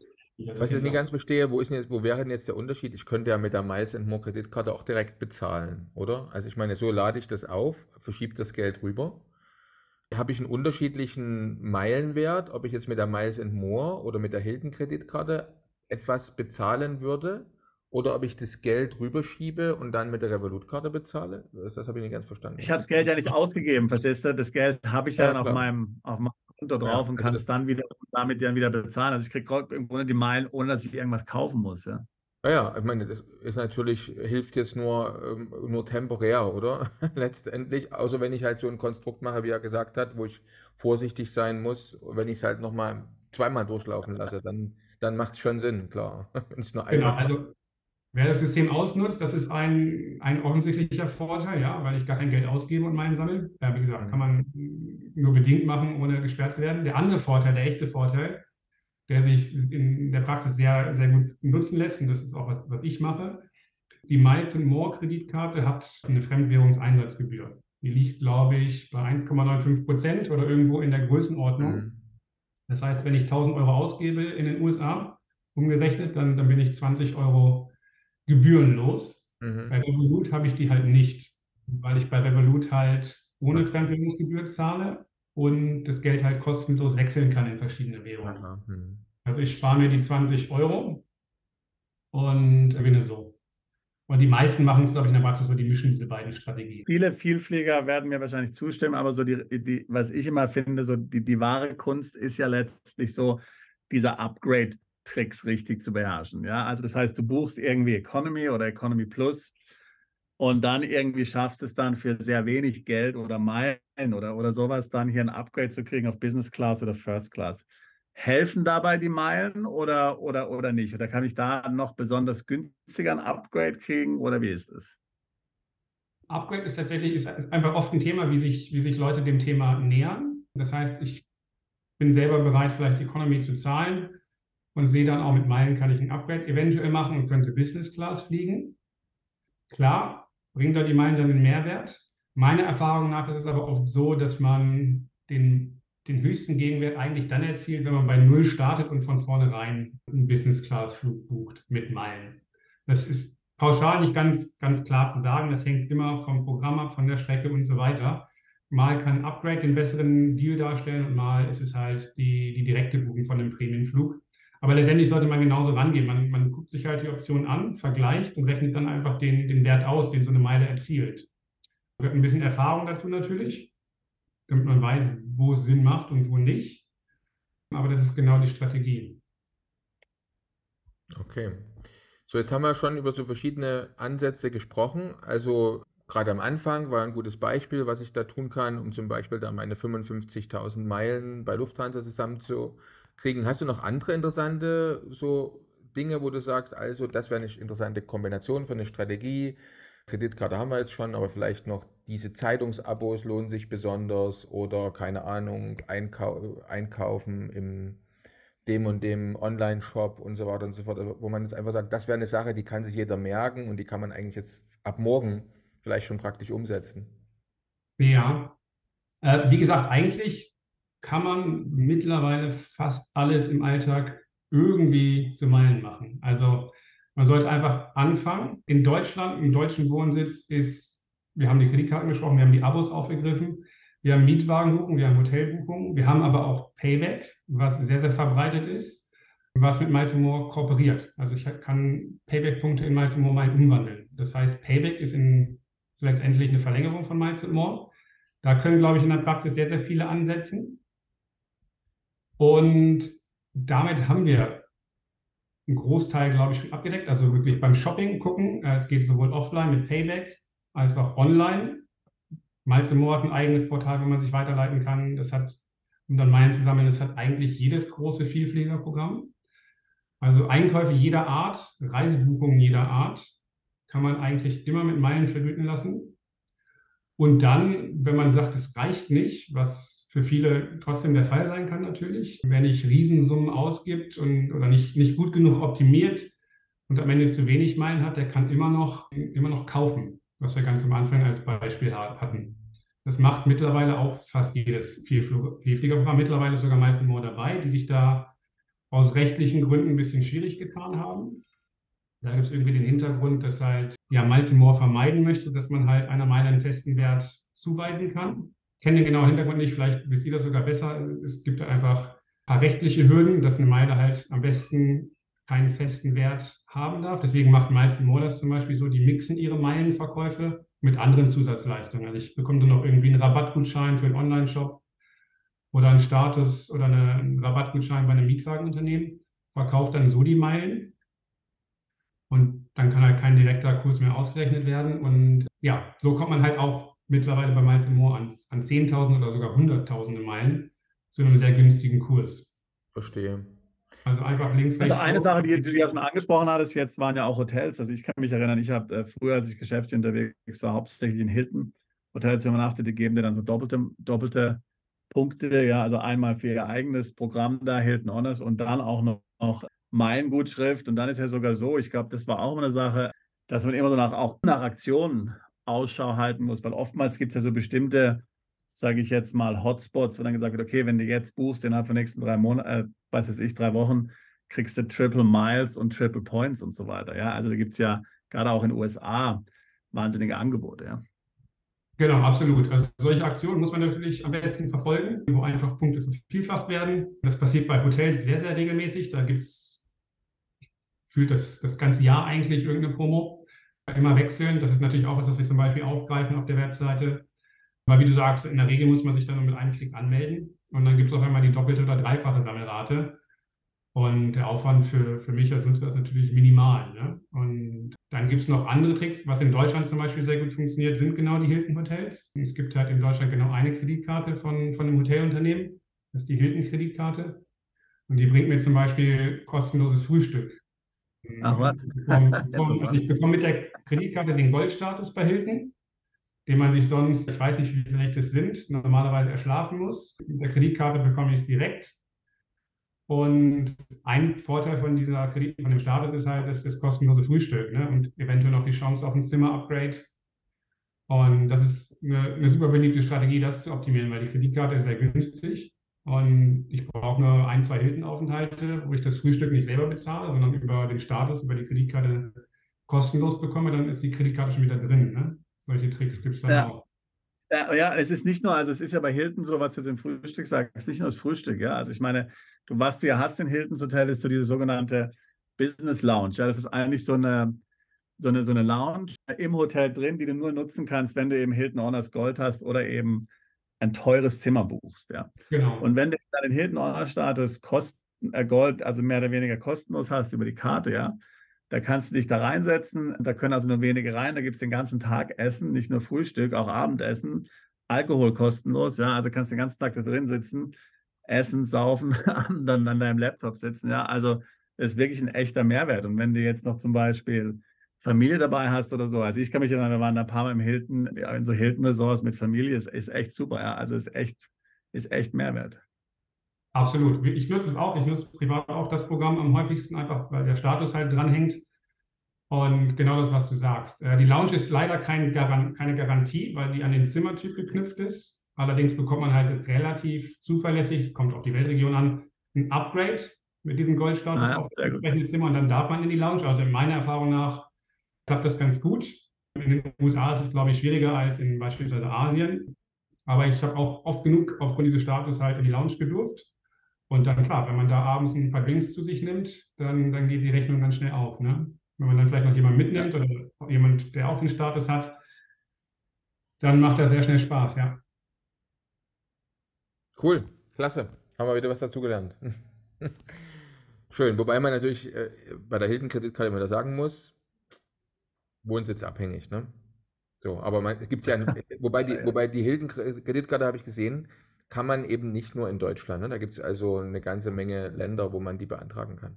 Was ich nicht ganz verstehe, wo, ist jetzt, wo wäre denn jetzt der Unterschied? Ich könnte ja mit der Miles More Kreditkarte auch direkt bezahlen, oder? Also ich meine, so lade ich das auf, verschiebe das Geld rüber. Habe ich einen unterschiedlichen Meilenwert, ob ich jetzt mit der Miles More oder mit der Hilton Kreditkarte etwas bezahlen würde oder ob ich das Geld rüberschiebe und dann mit der Revolut-Karte bezahle? Das habe ich nicht ganz verstanden. Ich habe das Geld ja nicht ausgegeben, verstehst du? Das Geld habe ich ja, ja dann auf meinem, auf meinem Konto drauf ja, und kann es dann wieder damit dann wieder bezahlen. Also ich kriege im Grunde die Meilen, ohne dass ich irgendwas kaufen muss. Ja. Naja, ich meine, das ist natürlich, hilft jetzt nur, ähm, nur temporär, oder? Letztendlich, außer wenn ich halt so ein Konstrukt mache, wie er gesagt hat, wo ich vorsichtig sein muss, wenn ich es halt nochmal zweimal durchlaufen lasse, dann, dann macht es schon Sinn, klar. genau, also Wer das System ausnutzt, das ist ein, ein offensichtlicher Vorteil, ja, weil ich gar kein Geld ausgebe und meinen sammle. Ja, wie gesagt, kann man nur bedingt machen, ohne gesperrt zu werden. Der andere Vorteil, der echte Vorteil, der sich in der Praxis sehr, sehr gut nutzen lässt, und das ist auch was, was ich mache, die Miles More Kreditkarte hat eine Fremdwährungseinsatzgebühr. Die liegt, glaube ich, bei 1,95 Prozent oder irgendwo in der Größenordnung. Mhm. Das heißt, wenn ich 1000 Euro ausgebe in den USA, umgerechnet, dann, dann bin ich 20 Euro gebührenlos. Mhm. Bei Revolut habe ich die halt nicht, weil ich bei Revolut halt ohne Fremdwährungsgebühr zahle und das Geld halt kostenlos wechseln kann in verschiedene Währungen. Mhm. Also ich spare mir die 20 Euro und gewinne so. Und die meisten machen es, glaube ich, in der Praxis so, die mischen diese beiden Strategien. Viele Vielpfleger werden mir wahrscheinlich zustimmen, aber so die, die was ich immer finde, so die, die wahre Kunst ist ja letztlich so dieser Upgrade Tricks richtig zu beherrschen. Ja, also das heißt, du buchst irgendwie Economy oder Economy Plus und dann irgendwie schaffst es dann für sehr wenig Geld oder Meilen oder, oder sowas dann hier ein Upgrade zu kriegen auf Business Class oder First Class. Helfen dabei die Meilen oder, oder, oder nicht? Oder kann ich da noch besonders günstiger ein Upgrade kriegen oder wie ist es? Upgrade ist tatsächlich ist einfach oft ein Thema, wie sich, wie sich Leute dem Thema nähern. Das heißt, ich bin selber bereit, vielleicht Economy zu zahlen, und sehe dann auch mit Meilen kann ich ein Upgrade eventuell machen und könnte Business Class fliegen. Klar, bringt da die Meilen dann einen Mehrwert. Meiner Erfahrung nach ist es aber oft so, dass man den, den höchsten Gegenwert eigentlich dann erzielt, wenn man bei Null startet und von vornherein einen Business Class Flug bucht mit Meilen. Das ist pauschal nicht ganz, ganz klar zu sagen. Das hängt immer vom Programm ab, von der Strecke und so weiter. Mal kann ein Upgrade den besseren Deal darstellen und mal ist es halt die, die direkte Buchung von einem Prämienflug. Aber letztendlich sollte man genauso rangehen. Man, man guckt sich halt die Option an, vergleicht und rechnet dann einfach den, den Wert aus, den so eine Meile erzielt. Man hat ein bisschen Erfahrung dazu natürlich, damit man weiß, wo es Sinn macht und wo nicht. Aber das ist genau die Strategie. Okay. So, jetzt haben wir schon über so verschiedene Ansätze gesprochen. Also gerade am Anfang war ein gutes Beispiel, was ich da tun kann, um zum Beispiel da meine 55.000 Meilen bei Lufthansa zusammenzukriegen. Hast du noch andere interessante so Dinge, wo du sagst, also das wäre eine interessante Kombination für eine Strategie? Kreditkarte haben wir jetzt schon, aber vielleicht noch diese Zeitungsabos lohnen sich besonders oder keine Ahnung, einkau einkaufen im dem und dem Online-Shop und so weiter und so fort, also wo man jetzt einfach sagt, das wäre eine Sache, die kann sich jeder merken und die kann man eigentlich jetzt ab morgen vielleicht schon praktisch umsetzen. Ja, äh, wie gesagt, eigentlich kann man mittlerweile fast alles im Alltag irgendwie zu Meilen machen. Also man sollte einfach anfangen. In Deutschland, im deutschen Wohnsitz ist, wir haben die Kreditkarten gesprochen, wir haben die Abos aufgegriffen, wir haben Mietwagenbuchungen, wir haben Hotelbuchungen, wir haben aber auch Payback, was sehr, sehr verbreitet ist, was mit Miles More kooperiert. Also ich kann Payback-Punkte in Miles More mal umwandeln. Das heißt, Payback ist in, letztendlich eine Verlängerung von Miles More. Da können, glaube ich, in der Praxis sehr, sehr viele ansetzen. Und damit haben wir einen Großteil, glaube ich, abgedeckt. Also wirklich beim Shopping gucken. Äh, es geht sowohl offline mit Payback als auch online. Miles More hat ein eigenes Portal, wo man sich weiterleiten kann. Das hat, um dann Meilen zu sammeln, das hat eigentlich jedes große Vielfliegerprogramm. Also Einkäufe jeder Art, Reisebuchungen jeder Art kann man eigentlich immer mit Meilen vergüten lassen. Und dann, wenn man sagt, es reicht nicht, was für viele trotzdem der Fall sein kann natürlich. Wer nicht Riesensummen ausgibt und, oder nicht, nicht gut genug optimiert und am Ende zu wenig Meilen hat, der kann immer noch, immer noch kaufen, was wir ganz am Anfang als Beispiel hatten. Das macht mittlerweile auch fast jedes Vielfliegerprogramm, mittlerweile sogar meistens nur dabei, die sich da aus rechtlichen Gründen ein bisschen schwierig getan haben. Da gibt es irgendwie den Hintergrund, dass halt ja Miles More vermeiden möchte, dass man halt einer Meile einen festen Wert zuweisen kann kenne den genauen Hintergrund nicht, vielleicht wisst ihr das sogar besser. Es gibt einfach ein paar rechtliche Hürden, dass eine Meile halt am besten keinen festen Wert haben darf. Deswegen macht Miles More das zum Beispiel so, die mixen ihre Meilenverkäufe mit anderen Zusatzleistungen. Also ich bekomme dann noch irgendwie einen Rabattgutschein für einen Online-Shop oder einen Status oder einen Rabattgutschein bei einem Mietwagenunternehmen, verkauft dann so die Meilen und dann kann halt kein direkter Kurs mehr ausgerechnet werden. Und ja, so kommt man halt auch mittlerweile bei Miles More an, an 10.000 oder sogar 100.000 Meilen zu einem sehr günstigen Kurs. Verstehe. Also einfach links, rechts. Also eine Sache, die, die du ja schon angesprochen hattest, jetzt waren ja auch Hotels. Also ich kann mich erinnern, ich habe äh, früher, als ich geschäftlich unterwegs war, hauptsächlich in Hilton Hotels übernachtet, die geben dir dann so doppelte, doppelte Punkte, ja, also einmal für ihr eigenes Programm da, Hilton Honors und dann auch noch, noch Gutschrift. Und dann ist ja sogar so, ich glaube, das war auch immer eine Sache, dass man immer so nach, auch nach Aktionen Ausschau halten muss, weil oftmals gibt es ja so bestimmte, sage ich jetzt mal, Hotspots, wo dann gesagt wird, okay, wenn du jetzt buchst, innerhalb der nächsten drei Monate, äh, was weiß ich, drei Wochen, kriegst du Triple Miles und Triple Points und so weiter. Ja, also da gibt es ja gerade auch in den USA wahnsinnige Angebote, ja. Genau, absolut. Also solche Aktionen muss man natürlich am besten verfolgen, wo einfach Punkte vervielfacht werden. Das passiert bei Hotels sehr, sehr regelmäßig. Da gibt es, fühlt das, das ganze Jahr eigentlich irgendeine Promo immer wechseln. Das ist natürlich auch was, was wir zum Beispiel aufgreifen auf der Webseite. Aber wie du sagst, in der Regel muss man sich dann nur mit einem Klick anmelden. Und dann gibt es auch einmal die doppelte oder dreifache Sammelrate. Und der Aufwand für, für mich als Nutzer ist natürlich minimal. Ne? Und dann gibt es noch andere Tricks. Was in Deutschland zum Beispiel sehr gut funktioniert, sind genau die Hilton Hotels. Es gibt halt in Deutschland genau eine Kreditkarte von, von einem Hotelunternehmen. Das ist die Hilton Kreditkarte. Und die bringt mir zum Beispiel kostenloses Frühstück. Ach was? Ich bekomme, also ich bekomme mit der Kreditkarte den Goldstatus bei Hilton, den man sich sonst, ich weiß nicht, wie vielleicht das sind, normalerweise erschlafen muss. Mit der Kreditkarte bekomme ich es direkt. Und ein Vorteil von dieser Kredit, von dem Status ist halt das, das kostenlose Frühstück ne? und eventuell noch die Chance auf ein Zimmer-Upgrade. Und das ist eine, eine super beliebte Strategie, das zu optimieren, weil die Kreditkarte ist sehr günstig. Und ich brauche nur ein, zwei Hilton-Aufenthalte, wo ich das Frühstück nicht selber bezahle, sondern über den Status, über die Kreditkarte kostenlos bekomme, dann ist die Kreditkarte schon wieder drin. Ne? Solche Tricks gibt es dann Ja. auch. Ja, ja, es ist nicht nur, also es ist ja bei Hilton so, was du zum Frühstück sagst, es ist nicht nur das Frühstück, ja. Also ich meine, du, was du ja hast in Hiltons Hotel, ist so diese sogenannte Business Lounge. Ja, das ist eigentlich so eine, so eine, so eine Lounge im Hotel drin, die du nur nutzen kannst, wenn du eben Hilton Honors Gold hast oder eben ein teures Zimmer buchst, ja. Genau. Und wenn du dann den Hilton Honor Status Kosten, äh, Gold, also mehr oder weniger kostenlos hast über die Karte, ja, da kannst du dich da reinsetzen. Da können also nur wenige rein. Da gibt es den ganzen Tag Essen, nicht nur Frühstück, auch Abendessen. Alkohol kostenlos, ja. Also kannst du den ganzen Tag da drin sitzen, essen, saufen, dann an deinem Laptop sitzen, ja. Also ist wirklich ein echter Mehrwert. Und wenn du jetzt noch zum Beispiel Familie dabei hast oder so, also ich kann mich erinnern, wir waren ein paar Mal im Hilton, ja, in so Hilton-Resorts mit Familie, ist, ist echt super, ja. Also ist echt, ist echt Mehrwert. Absolut. Ich nutze es auch. Ich nutze privat auch das Programm am häufigsten, einfach weil der Status halt dranhängt. Und genau das, was du sagst. Äh, Die Lounge ist leider kein Garan keine Garantie, weil die an den Zimmertyp geknüpft ist. Allerdings bekommt man halt relativ zuverlässig, es kommt auf die Weltregion an, ein Upgrade mit diesem Goldstatus Ah ja, auf das entsprechende Zimmer und dann darf man in die Lounge. Also in meiner Erfahrung nach klappt das ganz gut. In den USA ist es, glaube ich, schwieriger als in beispielsweise Asien. Aber ich habe auch oft genug aufgrund dieses Status halt in die Lounge gedurft. Und dann klar, wenn man da abends ein paar Drinks zu sich nimmt, dann, dann geht die Rechnung ganz schnell auf. Ne? Wenn man dann vielleicht noch jemanden mitnimmt oder jemand, der auch den Status hat, dann macht das sehr schnell Spaß, ja. Cool, klasse. Haben wir wieder was dazugelernt. Schön. Wobei man natürlich äh, bei der Hilton-Kreditkarte immer da sagen muss, wohnsitzabhängig, ne? So, aber man es gibt ja, wobei die, wobei die Hilton-Kreditkarte habe ich gesehen, kann man eben nicht nur in Deutschland. Ne? Da gibt es also eine ganze Menge Länder, wo man die beantragen kann.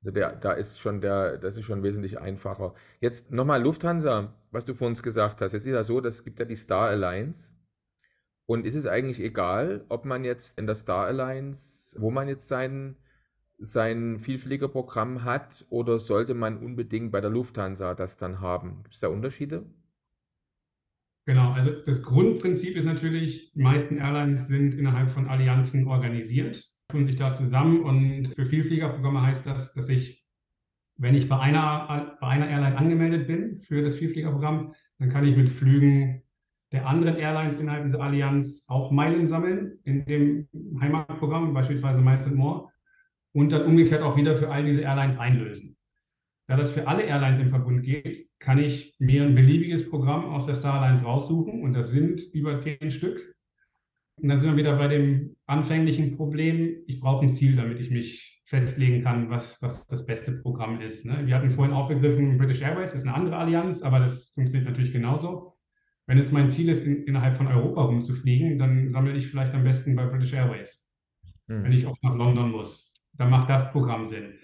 Also der, da ist schon der, das ist schon wesentlich einfacher. Jetzt nochmal Lufthansa, was du vor uns gesagt hast. Jetzt ist ja so, das gibt ja die Star Alliance. Und ist es eigentlich egal, ob man jetzt in der Star Alliance, wo man jetzt sein, sein Vielfliegerprogramm hat, oder sollte man unbedingt bei der Lufthansa das dann haben? Gibt es da Unterschiede? Genau, also das Grundprinzip ist natürlich, die meisten Airlines sind innerhalb von Allianzen organisiert, tun sich da zusammen und für Vielfliegerprogramme heißt das, dass ich, wenn ich bei einer, bei einer Airline angemeldet bin für das Vielfliegerprogramm, dann kann ich mit Flügen der anderen Airlines innerhalb dieser Allianz auch Meilen sammeln in dem Heimatprogramm, beispielsweise Miles More, und dann umgekehrt auch wieder für all diese Airlines einlösen. Da das für alle Airlines im Verbund geht, kann ich mir ein beliebiges Programm aus der Star Alliance raussuchen und das sind über zehn Stück. Und dann sind wir wieder bei dem anfänglichen Problem, ich brauche ein Ziel, damit ich mich festlegen kann, was, was das beste Programm ist. Ne? Wir hatten vorhin aufgegriffen, British Airways ist eine andere Allianz, aber das funktioniert natürlich genauso. Wenn es mein Ziel ist, in, innerhalb von Europa rumzufliegen, dann sammle ich vielleicht am besten bei British Airways, Hm. wenn ich auch nach London muss. Dann macht das Programm Sinn.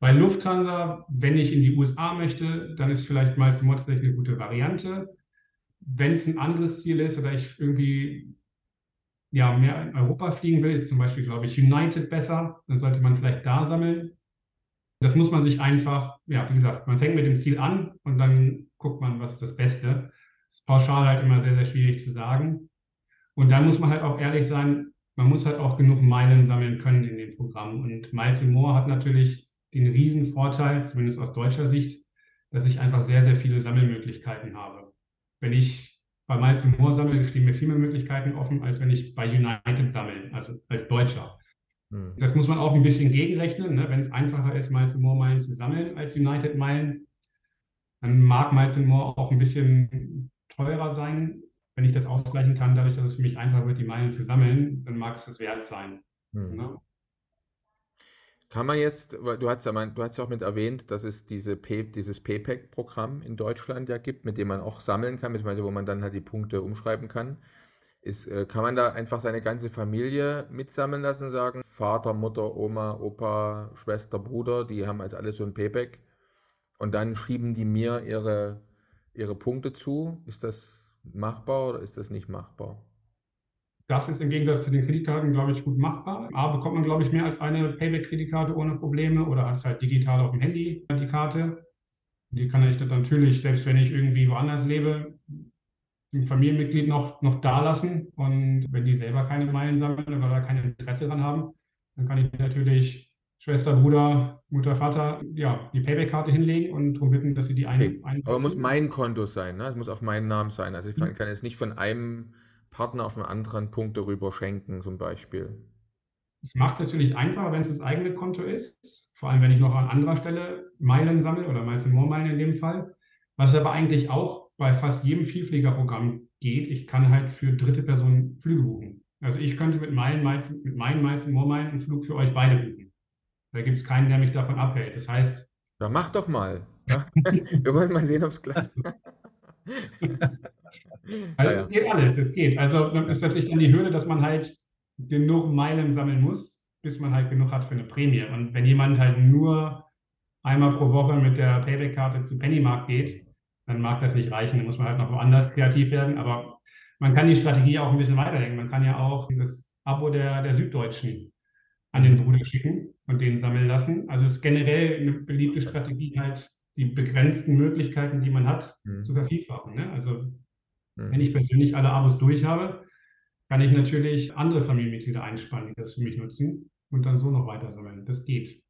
Bei Lufthansa, wenn ich in die USA möchte, dann ist vielleicht Miles tatsächlich eine gute Variante. Wenn es ein anderes Ziel ist oder ich irgendwie ja, mehr in Europa fliegen will, ist zum Beispiel, glaube ich, United besser. Dann sollte man vielleicht da sammeln. Das muss man sich einfach, ja, wie gesagt, man fängt mit dem Ziel an und dann guckt man, was ist das Beste. Das ist pauschal halt immer sehr, sehr schwierig zu sagen. Und dann muss man halt auch ehrlich sein, man muss halt auch genug Meilen sammeln können in dem Programm. Und Miles More hat natürlich den riesen Vorteil, zumindest aus deutscher Sicht, dass ich einfach sehr, sehr viele Sammelmöglichkeiten habe. Wenn ich bei Miles More sammle, stehen mir viel mehr Möglichkeiten offen, als wenn ich bei United sammle, also als Deutscher. Hm. Das muss man auch ein bisschen gegenrechnen. Ne? Wenn es einfacher ist, Miles More Meilen zu sammeln als United Meilen, dann mag Miles More auch ein bisschen teurer sein. Wenn ich das ausgleichen kann, dadurch, dass es für mich einfacher wird, die Meilen zu sammeln, dann mag es das wert sein. Hm. Ne? Kann man jetzt, weil du hast ja, mein, du hast ja auch mit erwähnt, dass es diese Pay, dieses Payback-Programm in Deutschland ja gibt, mit dem man auch sammeln kann, beziehungsweise wo man dann halt die Punkte umschreiben kann. Ist, äh, kann man da einfach seine ganze Familie mitsammeln lassen, sagen, Vater, Mutter, Oma, Opa, Schwester, Bruder, die haben also alle so ein Payback und dann schieben die mir ihre, ihre Punkte zu. Ist das machbar oder ist das nicht machbar? Das ist im Gegensatz zu den Kreditkarten, glaube ich, gut machbar. A, bekommt man, glaube ich, mehr als eine Payback-Kreditkarte ohne Probleme oder hat halt digital auf dem Handy, die Karte. Die kann ich dann natürlich, selbst wenn ich irgendwie woanders lebe, dem Familienmitglied noch, noch da lassen. Und wenn die selber keine Meilen sammeln oder da kein Interesse dran haben, dann kann ich natürlich Schwester, Bruder, Mutter, Vater, ja, die Payback-Karte hinlegen und darum bitten, dass sie die ein, Okay. ein Aber muss mein Konto sein, ne? Es muss auf meinen Namen sein. Also ich kann, Mhm. kann jetzt nicht von einem Partner auf einen anderen Punkte rüber schenken, zum Beispiel. Es macht es natürlich einfacher, wenn es das eigene Konto ist, vor allem wenn ich noch an anderer Stelle Meilen sammle oder Miles More Meilen in dem Fall. Was aber eigentlich auch bei fast jedem Vielfliegerprogramm geht, ich kann halt für dritte Personen Flüge buchen. Also ich könnte mit meinen Miles, mit meinen Miles More Meilen einen Flug für euch beide buchen. Da gibt es keinen, der mich davon abhält. Das heißt, Ja, mach doch mal. Ja? Wir wollen mal sehen, ob es klappt. Also Naja. es geht alles, es geht. Also dann ist natürlich dann die Hürde, dass man halt genug Meilen sammeln muss, bis man halt genug hat für eine Prämie. Und wenn jemand halt nur einmal pro Woche mit der Payback-Karte zu Pennymarkt geht, dann mag das nicht reichen. Dann muss man halt noch woanders kreativ werden. Aber man kann die Strategie auch ein bisschen weiterdenken. Man kann ja auch das Abo der, der Süddeutschen an den Bruder schicken und den sammeln lassen. Also es ist generell eine beliebte Strategie, halt die begrenzten Möglichkeiten, die man hat, Mhm. zu vervielfachen. Ne? Also Mhm. wenn ich persönlich alle Abos durch habe, kann ich natürlich andere Familienmitglieder einspannen, die das für mich nutzen und dann so noch weiter sammeln. Das geht.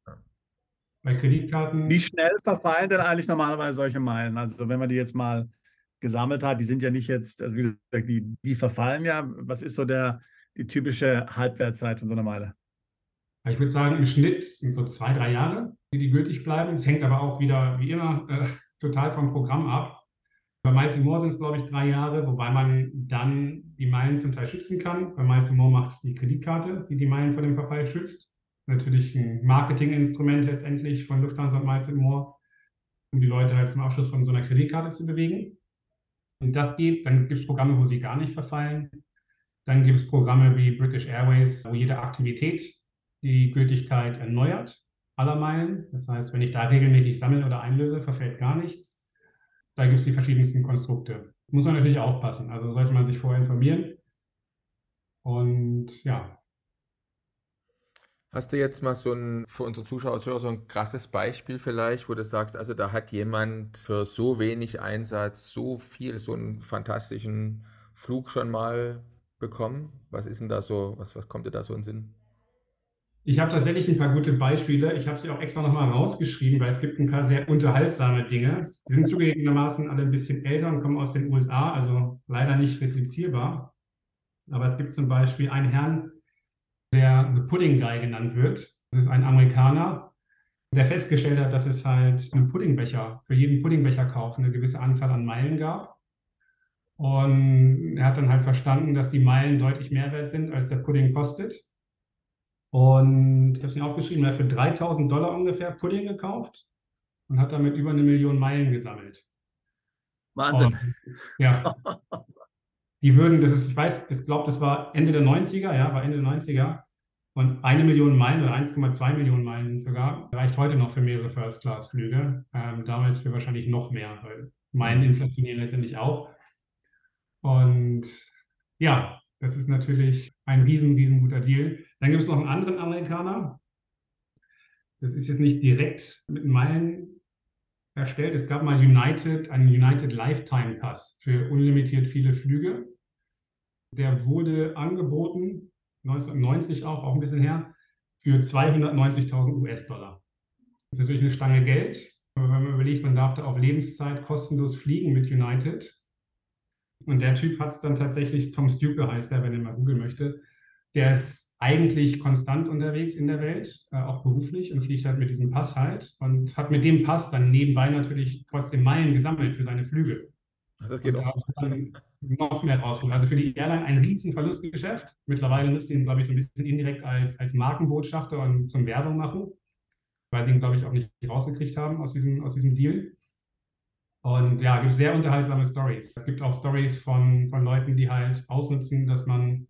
Bei Kreditkarten, Wie schnell verfallen denn eigentlich normalerweise solche Meilen? Also wenn man die jetzt mal gesammelt hat, die sind ja nicht jetzt, also wie gesagt, die, die verfallen ja. Was ist so der, die typische Halbwertzeit von so einer Meile? Ich würde sagen, im Schnitt sind so zwei, drei Jahre, die die gültig bleiben. Es hängt aber auch wieder, wie immer, äh, total vom Programm ab. Bei Miles More sind es, glaube ich, drei Jahre, wobei man dann die Meilen zum Teil schützen kann. Bei Miles More macht es die Kreditkarte, die die Meilen vor dem Verfall schützt. Natürlich ein Marketinginstrument letztendlich von Lufthansa und Miles More, um die Leute halt zum Abschluss von so einer Kreditkarte zu bewegen. Und das geht. Dann gibt es Programme, wo sie gar nicht verfallen. Dann gibt es Programme wie British Airways, wo jede Aktivität die Gültigkeit erneuert aller Meilen. Das heißt, wenn ich da regelmäßig sammle oder einlöse, verfällt gar nichts. Da gibt es die verschiedensten Konstrukte. Muss man natürlich aufpassen. Also sollte man sich vorher informieren. Und ja, Hast du jetzt mal so ein, für unsere Zuschauer und Zuhörer so ein krasses Beispiel vielleicht, wo du sagst, also da hat jemand für so wenig Einsatz so viel, so einen fantastischen Flug schon mal bekommen? Was ist denn da so, was, was kommt dir da so in den Sinn? Ich habe tatsächlich ein paar gute Beispiele. Ich habe sie auch extra nochmal rausgeschrieben, weil es gibt ein paar sehr unterhaltsame Dinge. Die sind zugegebenermaßen alle ein bisschen älter und kommen aus den USA, also leider nicht replizierbar. Aber es gibt zum Beispiel einen Herrn, der The Pudding Guy genannt wird. Das ist ein Amerikaner, der festgestellt hat, dass es halt einen Puddingbecher, für jeden Puddingbecherkauf eine gewisse Anzahl an Meilen gab. Und er hat dann halt verstanden, dass die Meilen deutlich mehr wert sind, als der Pudding kostet. Und ich habe es mir aufgeschrieben, er hat für 3000 Dollar ungefähr Pudding gekauft und hat damit über eine Million Meilen gesammelt. Wahnsinn. Und, ja, die würden, das ist, ich weiß, ich glaube, das war Ende der 90er, ja, war Ende der 90er. Und eine Million Meilen oder 1,2 Millionen Meilen sind sogar, reicht heute noch für mehrere First-Class-Flüge. Ähm, damals für wahrscheinlich noch mehr, weil Meilen inflationieren letztendlich auch. Und ja, das ist natürlich ein riesen, riesen guter Deal. Dann gibt es noch einen anderen Amerikaner. Das ist jetzt nicht direkt mit Meilen erstellt. Es gab mal United, einen United Lifetime Pass für unlimitiert viele Flüge. Der wurde angeboten, 1990 auch, auch ein bisschen her, für 290.000 US-Dollar. Das ist natürlich eine Stange Geld. Aber wenn man überlegt, man darf da auf Lebenszeit kostenlos fliegen mit United. Und der Typ hat es dann tatsächlich, Tom Stuke heißt er, wenn ihr mal googeln möchte, der ist eigentlich konstant unterwegs in der Welt, äh, auch beruflich und fliegt halt mit diesem Pass halt und hat mit dem Pass dann nebenbei natürlich trotzdem Meilen gesammelt für seine Flüge. Also das geht Und auch. dann noch mehr rausgeholt. Also für die Airline ein riesen Verlustgeschäft. Mittlerweile nutzt ihn, glaube ich, so ein bisschen indirekt als, als Markenbotschafter und zum Werbung machen, weil die ihn, glaube ich, auch nicht rausgekriegt haben aus diesem, aus diesem Deal. Und ja, gibt sehr unterhaltsame Stories. Es gibt auch Stories von, von Leuten, die halt ausnutzen, dass man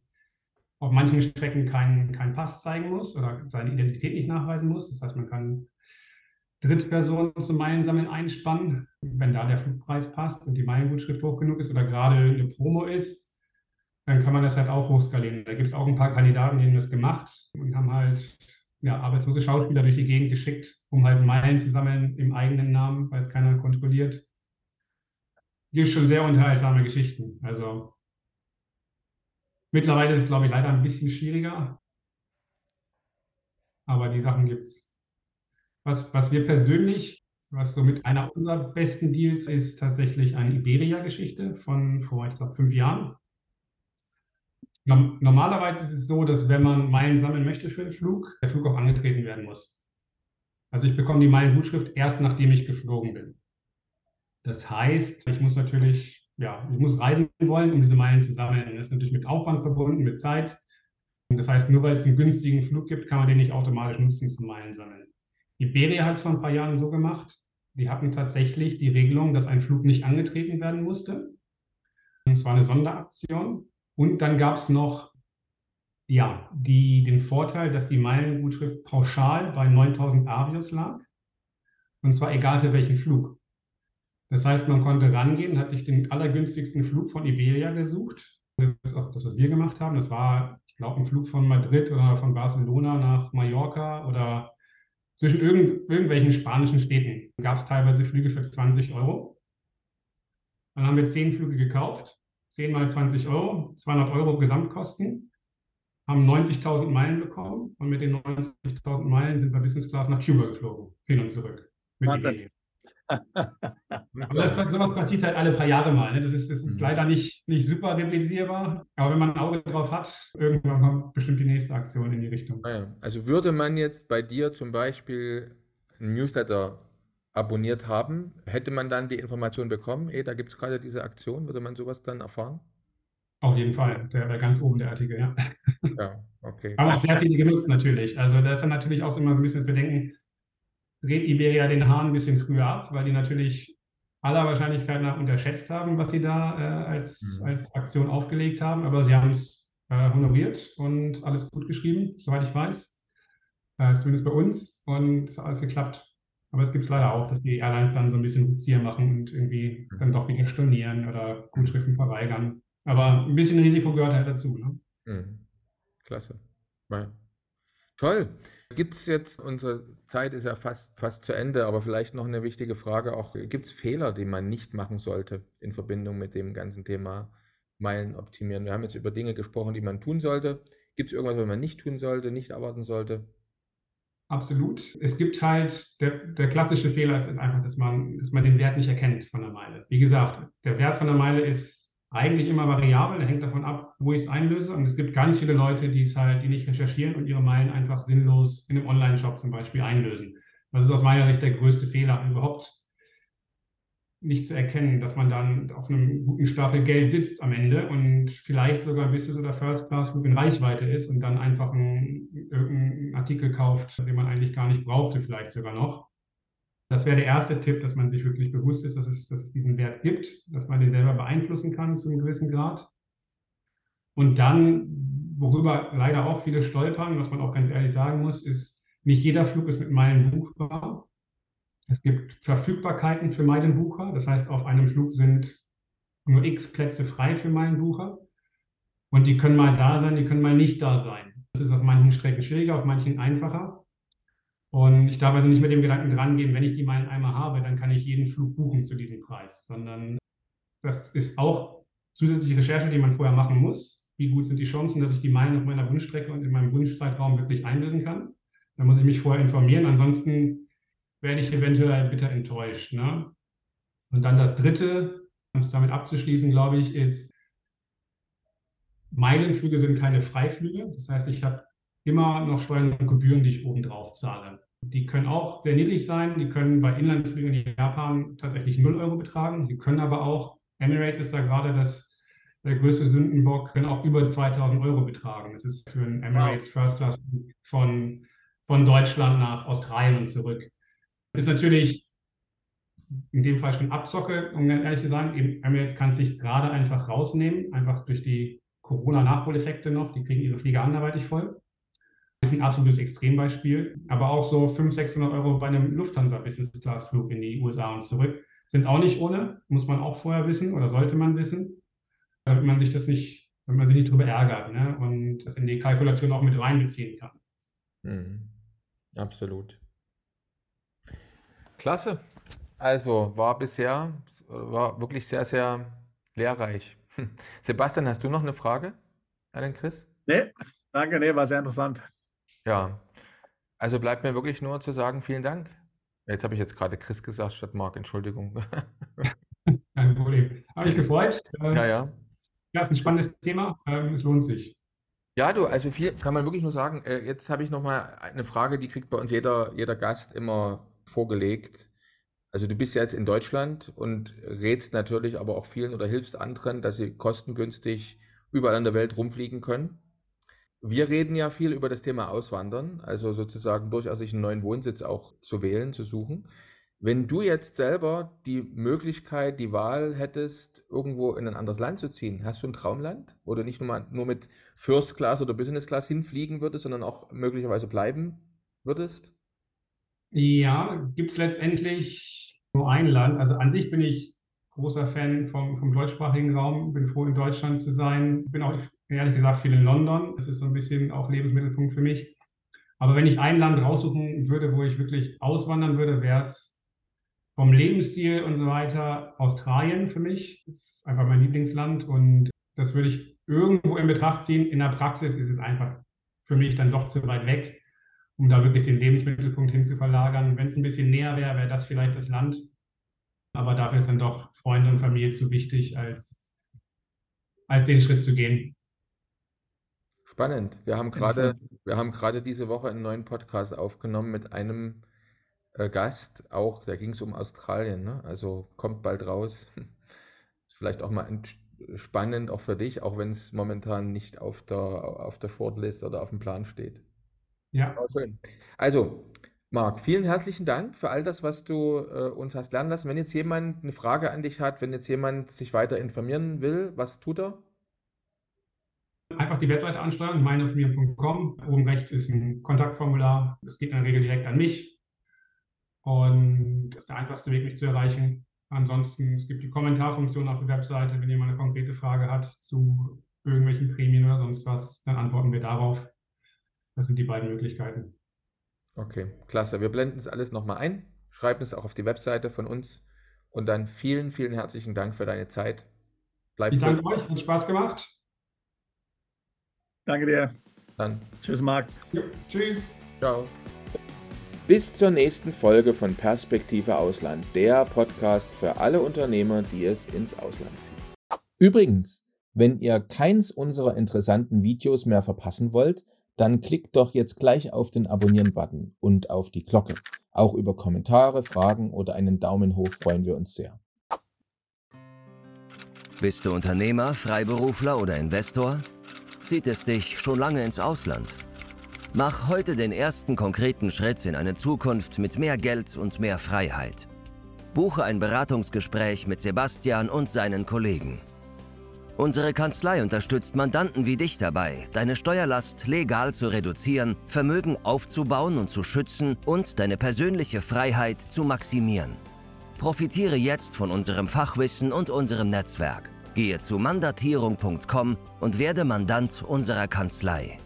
auf manchen Strecken keinen keinen Pass zeigen muss oder seine Identität nicht nachweisen muss. Das heißt, man kann Drittpersonen zum Meilensammeln einspannen, wenn da der Flugpreis passt und die Meilengutschrift hoch genug ist oder gerade eine Promo ist, dann kann man das halt auch hochskalieren. Da gibt es auch ein paar Kandidaten, die haben das gemacht und haben halt ja, arbeitslose Schauspieler durch die Gegend geschickt, um halt Meilen zu sammeln im eigenen Namen, weil es keiner kontrolliert. Gibt schon sehr unterhaltsame Geschichten. Also mittlerweile ist es, glaube ich, leider ein bisschen schwieriger. Aber die Sachen gibt es. Was, was wir persönlich, was somit einer unserer besten Deals ist, tatsächlich eine Iberia-Geschichte von vor, ich glaube, fünf Jahren. Normalerweise ist es so, dass wenn man Meilen sammeln möchte für einen Flug, der Flug auch angetreten werden muss. Also ich bekomme die Meilengutschrift erst, nachdem ich geflogen bin. Das heißt, ich muss natürlich, ja, ich muss reisen wollen, um diese Meilen zu sammeln. Das ist natürlich mit Aufwand verbunden, mit Zeit. Das heißt, nur weil es einen günstigen Flug gibt, kann man den nicht automatisch nutzen zum Meilen sammeln. Iberia hat es vor ein paar Jahren so gemacht. Die hatten tatsächlich die Regelung, dass ein Flug nicht angetreten werden musste. Und zwar eine Sonderaktion. Und dann gab es noch ja, die, den Vorteil, dass die Meilengutschrift pauschal bei 9000 Avios lag. Und zwar egal für welchen Flug. Das heißt, man konnte rangehen, hat sich den allergünstigsten Flug von Iberia gesucht. Das ist auch das, was wir gemacht haben. Das war, ich glaube, ein Flug von Madrid oder von Barcelona nach Mallorca oder zwischen irgend, irgendwelchen spanischen Städten. Da gab es teilweise Flüge für 20 Euro. Dann haben wir zehn Flüge gekauft 10 mal 20 Euro, 200 Euro Gesamtkosten, haben 90.000 Meilen bekommen und mit den 90.000 Meilen sind wir Business Class nach Cuba geflogen, hin und zurück. Aber das, sowas passiert halt alle paar Jahre mal. Ne? Das ist, das ist mhm. leider nicht, nicht super replisierbar, aber wenn man ein Auge drauf hat, irgendwann kommt bestimmt die nächste Aktion in die Richtung. Ah also würde man jetzt bei dir zum Beispiel ein Newsletter abonniert haben, hätte man dann die Information bekommen, eh, da gibt es gerade diese Aktion, würde man sowas dann erfahren? Auf jeden Fall, der wäre ganz oben der Artikel, ja. Ja, okay. Aber auch sehr viele genutzt natürlich. Also da ist dann natürlich auch immer so ein bisschen das Bedenken, dreht Iberia den Hahn ein bisschen früher ab, weil die natürlich aller Wahrscheinlichkeit nach unterschätzt haben, was sie da äh, als, mhm. als Aktion aufgelegt haben. Aber sie haben es äh, honoriert und alles gut geschrieben, soweit ich weiß. Äh, zumindest bei uns. Und es hat alles geklappt. Aber es gibt es leider auch, dass die Airlines dann so ein bisschen Rückzieher machen und irgendwie mhm. dann doch wieder stornieren oder Gutschriften verweigern. Aber ein bisschen Risiko gehört halt dazu. Ne? Mhm. Klasse. Ja. Toll. Gibt es jetzt, unsere Zeit ist ja fast, fast zu Ende, aber vielleicht noch eine wichtige Frage auch, gibt es Fehler, die man nicht machen sollte in Verbindung mit dem ganzen Thema Meilen optimieren? Wir haben jetzt über Dinge gesprochen, die man tun sollte. Gibt es irgendwas, was man nicht tun sollte, nicht erwarten sollte? Absolut. Es gibt halt, der, der klassische Fehler ist, ist einfach, dass man, dass man den Wert nicht erkennt von der Meile. Wie gesagt, der Wert von der Meile ist eigentlich immer variabel, hängt davon ab, wo ich es einlöse. Und es gibt ganz viele Leute, die es halt, die nicht recherchieren und ihre Meilen einfach sinnlos in einem Online-Shop zum Beispiel einlösen. Das ist aus meiner Sicht der größte Fehler überhaupt nicht zu erkennen, dass man dann auf einem guten Stapel Geld sitzt am Ende und vielleicht sogar ein Business- oder First-Class-Flug in Reichweite ist und dann einfach einen, irgendeinen Artikel kauft, den man eigentlich gar nicht brauchte, vielleicht sogar noch. Das wäre der erste Tipp, dass man sich wirklich bewusst ist, dass es, dass es diesen Wert gibt, dass man den selber beeinflussen kann zu einem gewissen Grad. Und dann, worüber leider auch viele stolpern, was man auch ganz ehrlich sagen muss, ist, nicht jeder Flug ist mit Meilen buchbar. Es gibt Verfügbarkeiten für Meilenbucher. Das heißt, auf einem Flug sind nur x Plätze frei für Meilenbucher. Und die können mal da sein, die können mal nicht da sein. Das ist auf manchen Strecken schwieriger, auf manchen einfacher. Und ich darf also nicht mit dem Gedanken drangehen, wenn ich die Meilen einmal habe, dann kann ich jeden Flug buchen zu diesem Preis, sondern das ist auch zusätzliche Recherche, die man vorher machen muss. Wie gut sind die Chancen, dass ich die Meilen auf meiner Wunschstrecke und in meinem Wunschzeitraum wirklich einlösen kann? Da muss ich mich vorher informieren. Ansonsten werde ich eventuell bitter enttäuscht. Ne? Und dann das Dritte, um es damit abzuschließen, glaube ich, ist, Meilenflüge sind keine Freiflüge. Das heißt, ich habe immer noch Steuern und Gebühren, die ich obendrauf zahle. Die können auch sehr niedrig sein. Die können bei Inlandsflügen in Japan tatsächlich 0 Euro betragen. Sie können aber auch, Emirates ist da gerade das, der größte Sündenbock, können auch über 2000 Euro betragen. Das ist für ein Emirates First Class von, von Deutschland nach Australien und zurück. Ist natürlich in dem Fall schon Abzocke, um ehrlich zu sagen. Emirates kann es sich gerade einfach rausnehmen, einfach durch die Corona-Nachholeffekte noch. Die kriegen ihre Flieger anderweitig voll. Das ist ein absolutes Extrembeispiel. Aber auch so 500, 600 Euro bei einem Lufthansa-Business-Class-Flug in die USA und zurück sind auch nicht ohne. Muss man auch vorher wissen oder sollte man wissen, damit man sich das nicht, wenn man sich nicht darüber ärgert ne? und das in die Kalkulation auch mit reinbeziehen kann. Mhm. Absolut. Klasse. Also war bisher war wirklich sehr, sehr lehrreich. Sebastian, hast du noch eine Frage an den Chris? Nee, danke, nee, war sehr interessant. Ja. Also bleibt mir wirklich nur zu sagen, vielen Dank. Jetzt habe ich jetzt gerade Chris gesagt statt Marc, Entschuldigung. Kein Problem. Habe mich gefreut. Ja, ja. Ja, ist ein spannendes Thema. Ähm, es lohnt sich. Ja, du, also viel kann man wirklich nur sagen. Äh, jetzt habe ich noch mal eine Frage, die kriegt bei uns jeder, jeder Gast immer vorgelegt. Also du bist ja jetzt in Deutschland und rätst natürlich aber auch vielen oder hilfst anderen, dass sie kostengünstig überall in der Welt rumfliegen können. Wir reden ja viel über das Thema Auswandern, also sozusagen durchaus sich einen neuen Wohnsitz auch zu wählen, zu suchen. Wenn du jetzt selber die Möglichkeit, die Wahl hättest, irgendwo in ein anderes Land zu ziehen, hast du ein Traumland, wo du nicht nur, mal, nur mit First Class oder Business Class hinfliegen würdest, sondern auch möglicherweise bleiben würdest? Ja, gibt es letztendlich nur ein Land. Also an sich bin ich großer Fan vom, vom deutschsprachigen Raum, bin froh in Deutschland zu sein, bin auch ehrlich gesagt viel in London. Das ist so ein bisschen auch Lebensmittelpunkt für mich. Aber wenn ich ein Land raussuchen würde, wo ich wirklich auswandern würde, wäre es vom Lebensstil und so weiter Australien für mich. Das ist einfach mein Lieblingsland und das würde ich irgendwo in Betracht ziehen. In der Praxis ist es einfach für mich dann doch zu weit weg, um da wirklich den Lebensmittelpunkt hin zu verlagern. Wenn es ein bisschen näher wäre, wäre das vielleicht das Land. Aber dafür ist dann doch Freunde und Familie zu wichtig, als, als den Schritt zu gehen. Spannend. Wir haben gerade, wir haben gerade diese Woche einen neuen Podcast aufgenommen mit einem äh, Gast, auch, da ging es um Australien, ne? also kommt bald raus. Ist vielleicht auch mal spannend, auch für dich, auch wenn es momentan nicht auf der, auf der Shortlist oder auf dem Plan steht. Ja. Schön. Also, Marc, vielen herzlichen Dank für all das, was du äh, uns hast lernen lassen. Wenn jetzt jemand eine Frage an dich hat, wenn jetzt jemand sich weiter informieren will, was tut er? Einfach die Webseite ansteuern, meinopinion.com. Oben rechts ist ein Kontaktformular. Das geht in der Regel direkt an mich. Und das ist der einfachste Weg, mich zu erreichen. Ansonsten, es gibt die Kommentarfunktion auf der Webseite. Wenn jemand eine konkrete Frage hat zu irgendwelchen Prämien oder sonst was, dann antworten wir darauf. Das sind die beiden Möglichkeiten. Okay, klasse. Wir blenden es alles nochmal ein, schreiben es auch auf die Webseite von uns und dann vielen, vielen herzlichen Dank für deine Zeit. Bleib ich danke euch, hat Spaß gemacht. Danke dir. Dann. Tschüss, Marc. Ja, tschüss. Ciao. Bis zur nächsten Folge von Perspektive Ausland, der Podcast für alle Unternehmer, die es ins Ausland ziehen. Übrigens, wenn ihr keins unserer interessanten Videos mehr verpassen wollt, dann klickt doch jetzt gleich auf den Abonnieren-Button und auf die Glocke. Auch über Kommentare, Fragen oder einen Daumen hoch freuen wir uns sehr. Bist du Unternehmer, Freiberufler oder Investor? Zieht es dich schon lange ins Ausland? Mach heute den ersten konkreten Schritt in eine Zukunft mit mehr Geld und mehr Freiheit. Buche ein Beratungsgespräch mit Sebastian und seinen Kollegen. Unsere Kanzlei unterstützt Mandanten wie dich dabei, deine Steuerlast legal zu reduzieren, Vermögen aufzubauen und zu schützen und deine persönliche Freiheit zu maximieren. Profitiere jetzt von unserem Fachwissen und unserem Netzwerk. Gehe zu mandatierung.com und werde Mandant unserer Kanzlei.